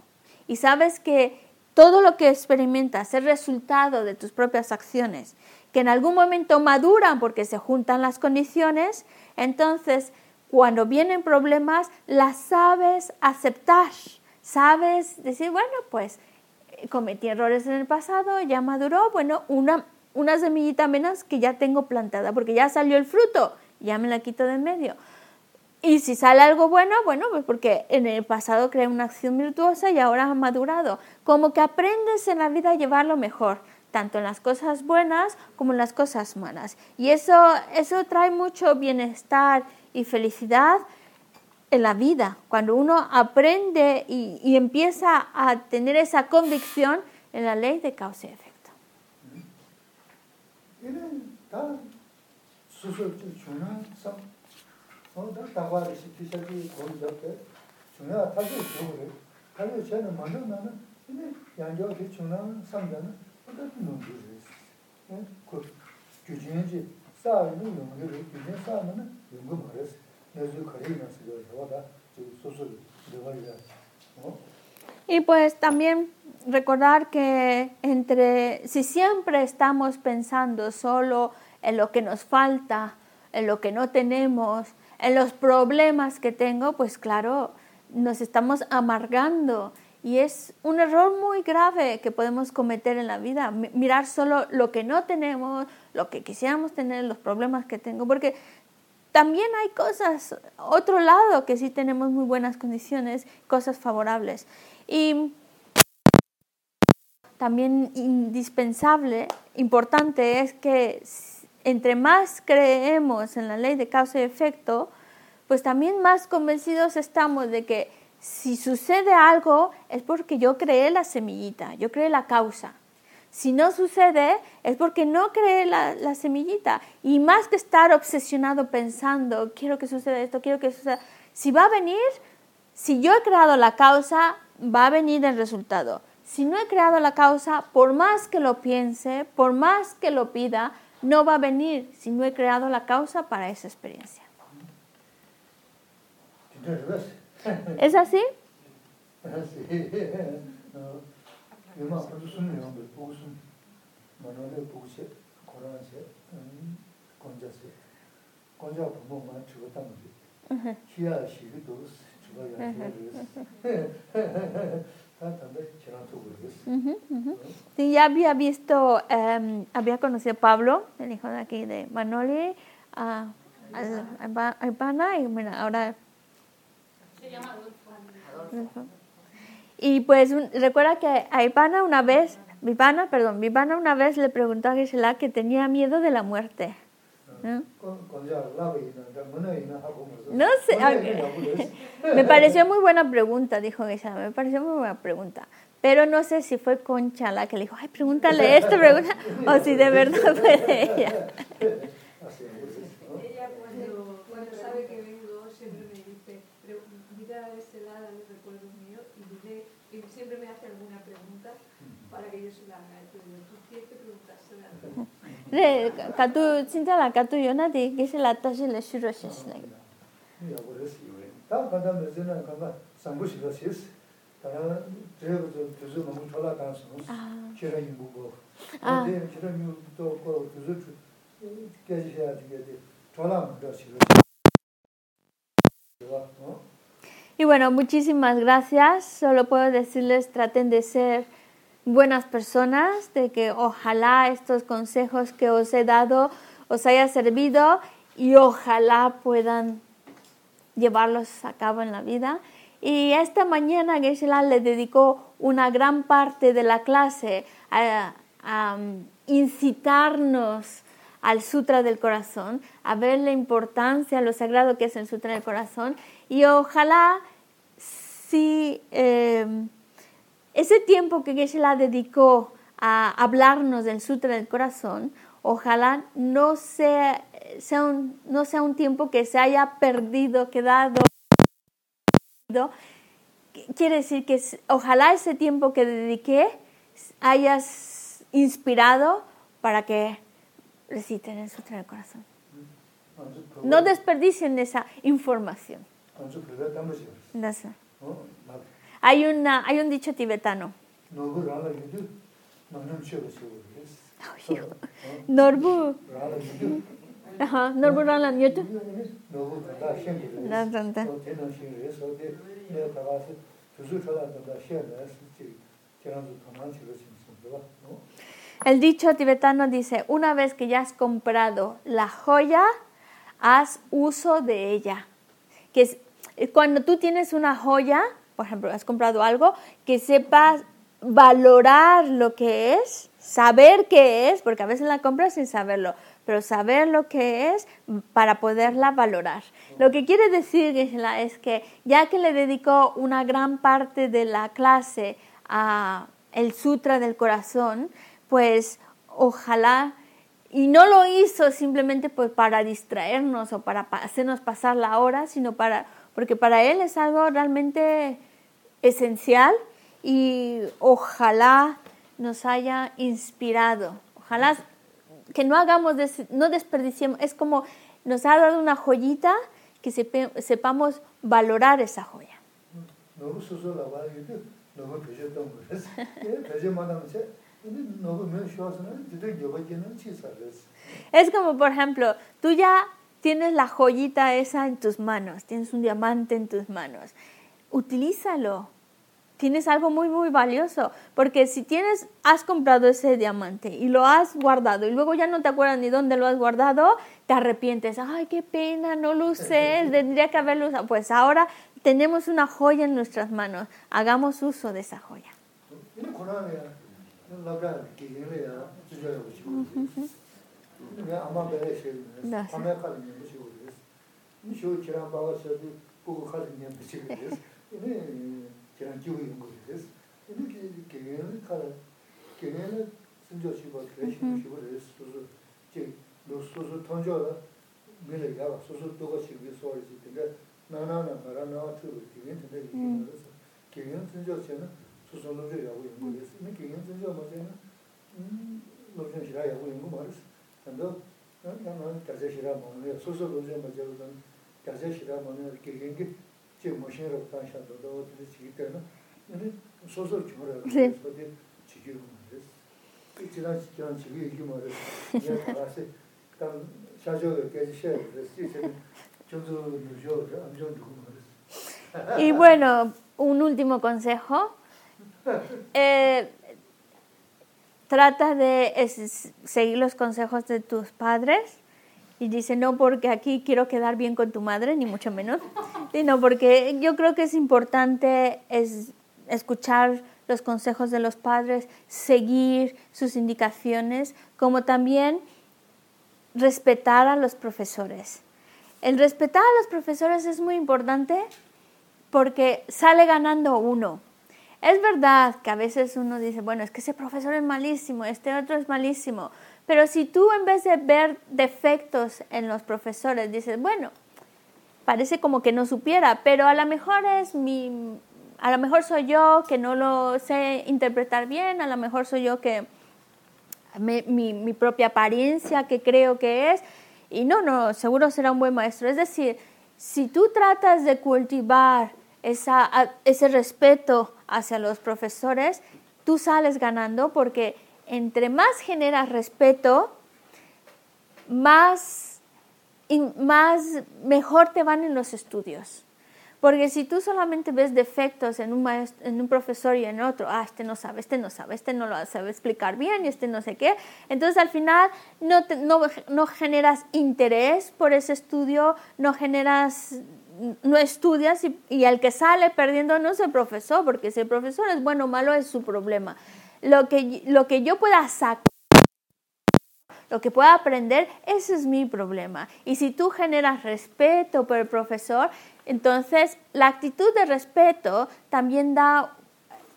y sabes que todo lo que experimentas es resultado de tus propias acciones que en algún momento maduran porque se juntan las condiciones, entonces cuando vienen problemas las sabes aceptar, sabes decir, bueno, pues eh, cometí errores en el pasado, ya maduró, bueno, una, una semillita menos que ya tengo plantada, porque ya salió el fruto, ya me la quito de en medio. Y si sale algo bueno, bueno, pues porque en el pasado creé una acción virtuosa y ahora ha madurado. Como que aprendes en la vida a llevarlo mejor tanto en las cosas buenas como en las cosas malas. Y eso, eso trae mucho bienestar y felicidad en la vida, cuando uno aprende y, y empieza a tener esa convicción en la ley de causa y efecto. Y pues también recordar que entre si siempre estamos pensando solo en lo que nos falta, en lo que no tenemos, en los problemas que tengo, pues claro, nos estamos amargando y es un error muy grave que podemos cometer en la vida, mirar solo lo que no tenemos, lo que quisiéramos tener, los problemas que tengo, porque también hay cosas, otro lado que sí tenemos muy buenas condiciones, cosas favorables. Y también indispensable, importante es que entre más creemos en la ley de causa y efecto, pues también más convencidos estamos de que si sucede algo es porque yo creé la semillita, yo creé la causa. Si no sucede es porque no creé la, semillita. Y más que estar obsesionado pensando, quiero que suceda esto, quiero que suceda, si va a venir, si yo he creado la causa, va a venir el resultado. Si no he creado la causa, por más que lo piense, por más que lo pida, no va a venir si no he creado la causa para esa experiencia. <laughs> ¿Es así? <laughs> Sí, ya había visto, um, había conocido a Pablo, el hijo de aquí de Manoli, a, a, a, Ivana, y mira, ahora y pues recuerda que a Ivana una vez, Vivana, perdón, Vivana una vez le preguntó a Gisela que tenía miedo de la muerte. ¿No? No sé, <laughs> me pareció muy buena pregunta, dijo Gisela, me pareció muy buena pregunta. Pero no sé si fue Concha la que le dijo, ay, pregúntale esto, pregunta, <laughs> o si de verdad fue ella. si siempre me hace alguna pregunta para que yo se la haga. Entonces, tú tienes que preguntársela re kato tsinta la de la tashi le shiro shishi Y bueno, muchísimas gracias. Solo puedo decirles, traten de ser buenas personas, de que ojalá estos consejos que os he dado os haya servido y ojalá puedan llevarlos a cabo en la vida. Y esta mañana Geshe-la le dedicó una gran parte de la clase a, um, incitarnos al Sutra del Corazón, a ver la importancia, lo sagrado que es el Sutra del Corazón. Y ojalá si eh, ese tiempo que Geshe-la dedicó a hablarnos del Sutra del Corazón, ojalá no sea, sea un, no sea un tiempo que se haya perdido, quedado. Quiere decir que ojalá ese tiempo que dediqué hayas inspirado para que reciten el Sutra del Corazón. No desperdicien esa información. Hay, una, hay un dicho tibetano. Norbu. Ajá, Norbu Ralan Yotu. El dicho tibetano dice, una vez que ya has comprado la joya, haz uso de ella. Que es, cuando tú tienes una joya, por ejemplo, has comprado algo, que sepas valorar lo que es, saber qué es, porque a veces la compras sin saberlo, pero saber lo que es para poderla valorar. Lo que quiere decir es que ya que le dedicó una gran parte de la clase a el sutra del corazón, pues ojalá y no lo hizo simplemente pues para distraernos o para hacernos pasar la hora, sino para porque para él es algo realmente esencial y ojalá nos haya inspirado. Ojalá que no hagamos, no desperdiciemos, es como nos ha dado una joyita que sepamos valorar esa joya. Es como, por ejemplo, tú ya tienes la joyita esa en tus manos, tienes un diamante en tus manos, utilízalo. Tienes algo muy, muy valioso, porque si tienes, has comprado ese diamante y lo has guardado y luego ya no te acuerdas ni dónde lo has guardado, te arrepientes. Ay, qué pena, no lo usé, <laughs> tendría que haberlo usado. Pues ahora tenemos una joya en nuestras manos, hagamos uso de esa joya. 그냥 기억이 있는 거지. 그래서 이렇게 개개는 가라. 개개는 순조시고 그래시고 그래서 제 노스도 던져라. 밀어야 소소 또가 시비 소리 지니까 나나나 가라 나와 투를 기는 되게 그래서 개개는 순조시는 소소는 되고 있는 거지. 근데 개개는 순조 뭐잖아. 음, 노선 싫어하고 있는 거 말이야. 근데 나는 가제 싫어 뭐는 소소 노선 뭐잖아. 가제 싫어 뭐는 개개는 지금 머신으로 다셔도 또 지기 때문에 근데 소소 주어라 그래서 지기로 말이야. 지난 지난 지기 얘기 말이야. 내가 가서 단 샤저가 깨지셔야 그래서 이제 좀더 늦어 안전 두고 말이야. Y bueno, un último consejo. <laughs> Eh, trata de es, seguir los consejos de tus padres y dice, no porque aquí quiero quedar bien con tu madre, ni mucho menos, sino porque yo creo que es importante es escuchar los consejos de los padres, seguir sus indicaciones, como también respetar a los profesores. El respetar a los profesores es muy importante porque sale ganando uno. Es verdad que a veces uno dice, bueno, es que ese profesor es malísimo, este otro es malísimo, pero si tú en vez de ver defectos en los profesores dices, bueno, parece como que no supiera, pero a lo mejor es mi a lo mejor soy yo que no lo sé interpretar bien, a lo mejor soy yo que mi, mi propia apariencia que creo que es, y no, no, seguro será un buen maestro. Es decir, si tú tratas de cultivar esa, ese respeto hacia los profesores, tú sales ganando porque entre más generas respeto, más, más mejor te van en los estudios. Porque si tú solamente ves defectos en un, maestro, en un profesor y en otro, ah, este no sabe, este no sabe, este no lo sabe explicar bien y este no sé qué, entonces al final no, no, no generas interés por ese estudio, no generas, no estudias y, y el que sale perdiendo no es el profesor, porque si el profesor es bueno o malo es su problema. Lo que, lo que yo pueda sacar lo que pueda aprender, ese es mi problema. Y si tú generas respeto por el profesor, entonces la actitud de respeto también da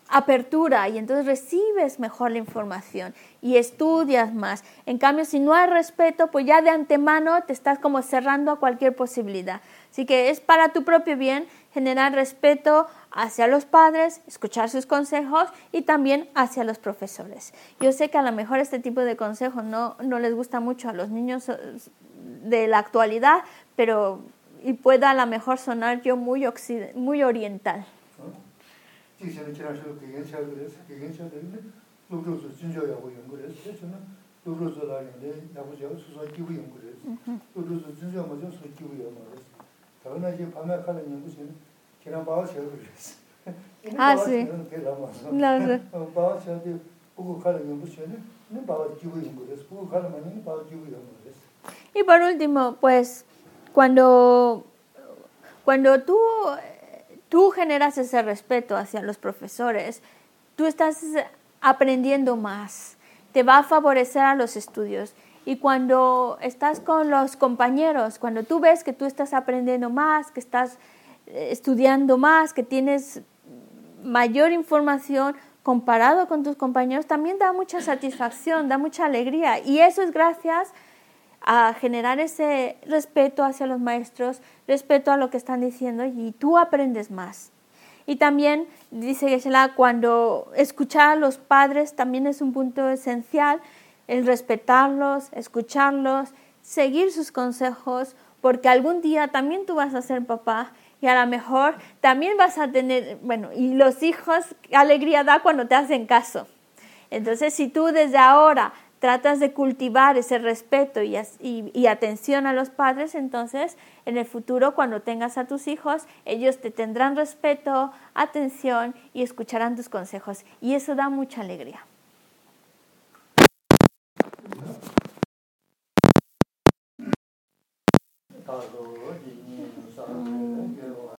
apertura y entonces recibes mejor la información y estudias más. En cambio, si no hay respeto, pues ya de antemano te estás como cerrando a cualquier posibilidad. Así que es para tu propio bien generar respeto hacia los padres, escuchar sus consejos y también hacia los profesores. Yo sé que a lo mejor este tipo de consejos no, no les gusta mucho a los niños eh, de la actualidad, pero y pueda a lo mejor sonar yo muy, muy oriental. 저하고 연구를 해서 저는 루루스라는데 나보고 수소 기부 연구를 했어. 루루스 진저 먼저 수소 기부 연구를 했어. 다음에 이제 밤에 가는 연구실은 지난 바와 제가 그랬어. <laughs> 아, sí. Lo sé. 바와 제한테 보고 가는 연구실은 는 바와 기부 연구를 했어. 보고 가는 만은 바와 기부 연구를 했어. <laughs> Y por último, pues cuando, cuando tú, tú generas ese respeto hacia los profesores, tú estás aprendiendo más, te va a favorecer a los estudios. Y cuando estás con los compañeros, cuando tú ves que tú estás aprendiendo más, que estás eh, estudiando más, que tienes mayor información comparado con tus compañeros, también da mucha satisfacción, da mucha alegría. Y eso es gracias a generar ese respeto hacia los maestros, respeto a lo que están diciendo y tú aprendes más. Y también dice Geshe-la, cuando escuchar a los padres también es un punto esencial, el respetarlos, escucharlos, seguir sus consejos, porque algún día también tú vas a ser papá y a lo mejor también vas a tener, bueno, y los hijos, qué alegría da cuando te hacen caso. Entonces, si tú desde ahora tratas de cultivar ese respeto y, y- y atención a los padres, entonces en el futuro cuando tengas a tus hijos, ellos te tendrán respeto, atención y escucharán tus consejos. Y eso da mucha alegría. tā rō jī nī sā rō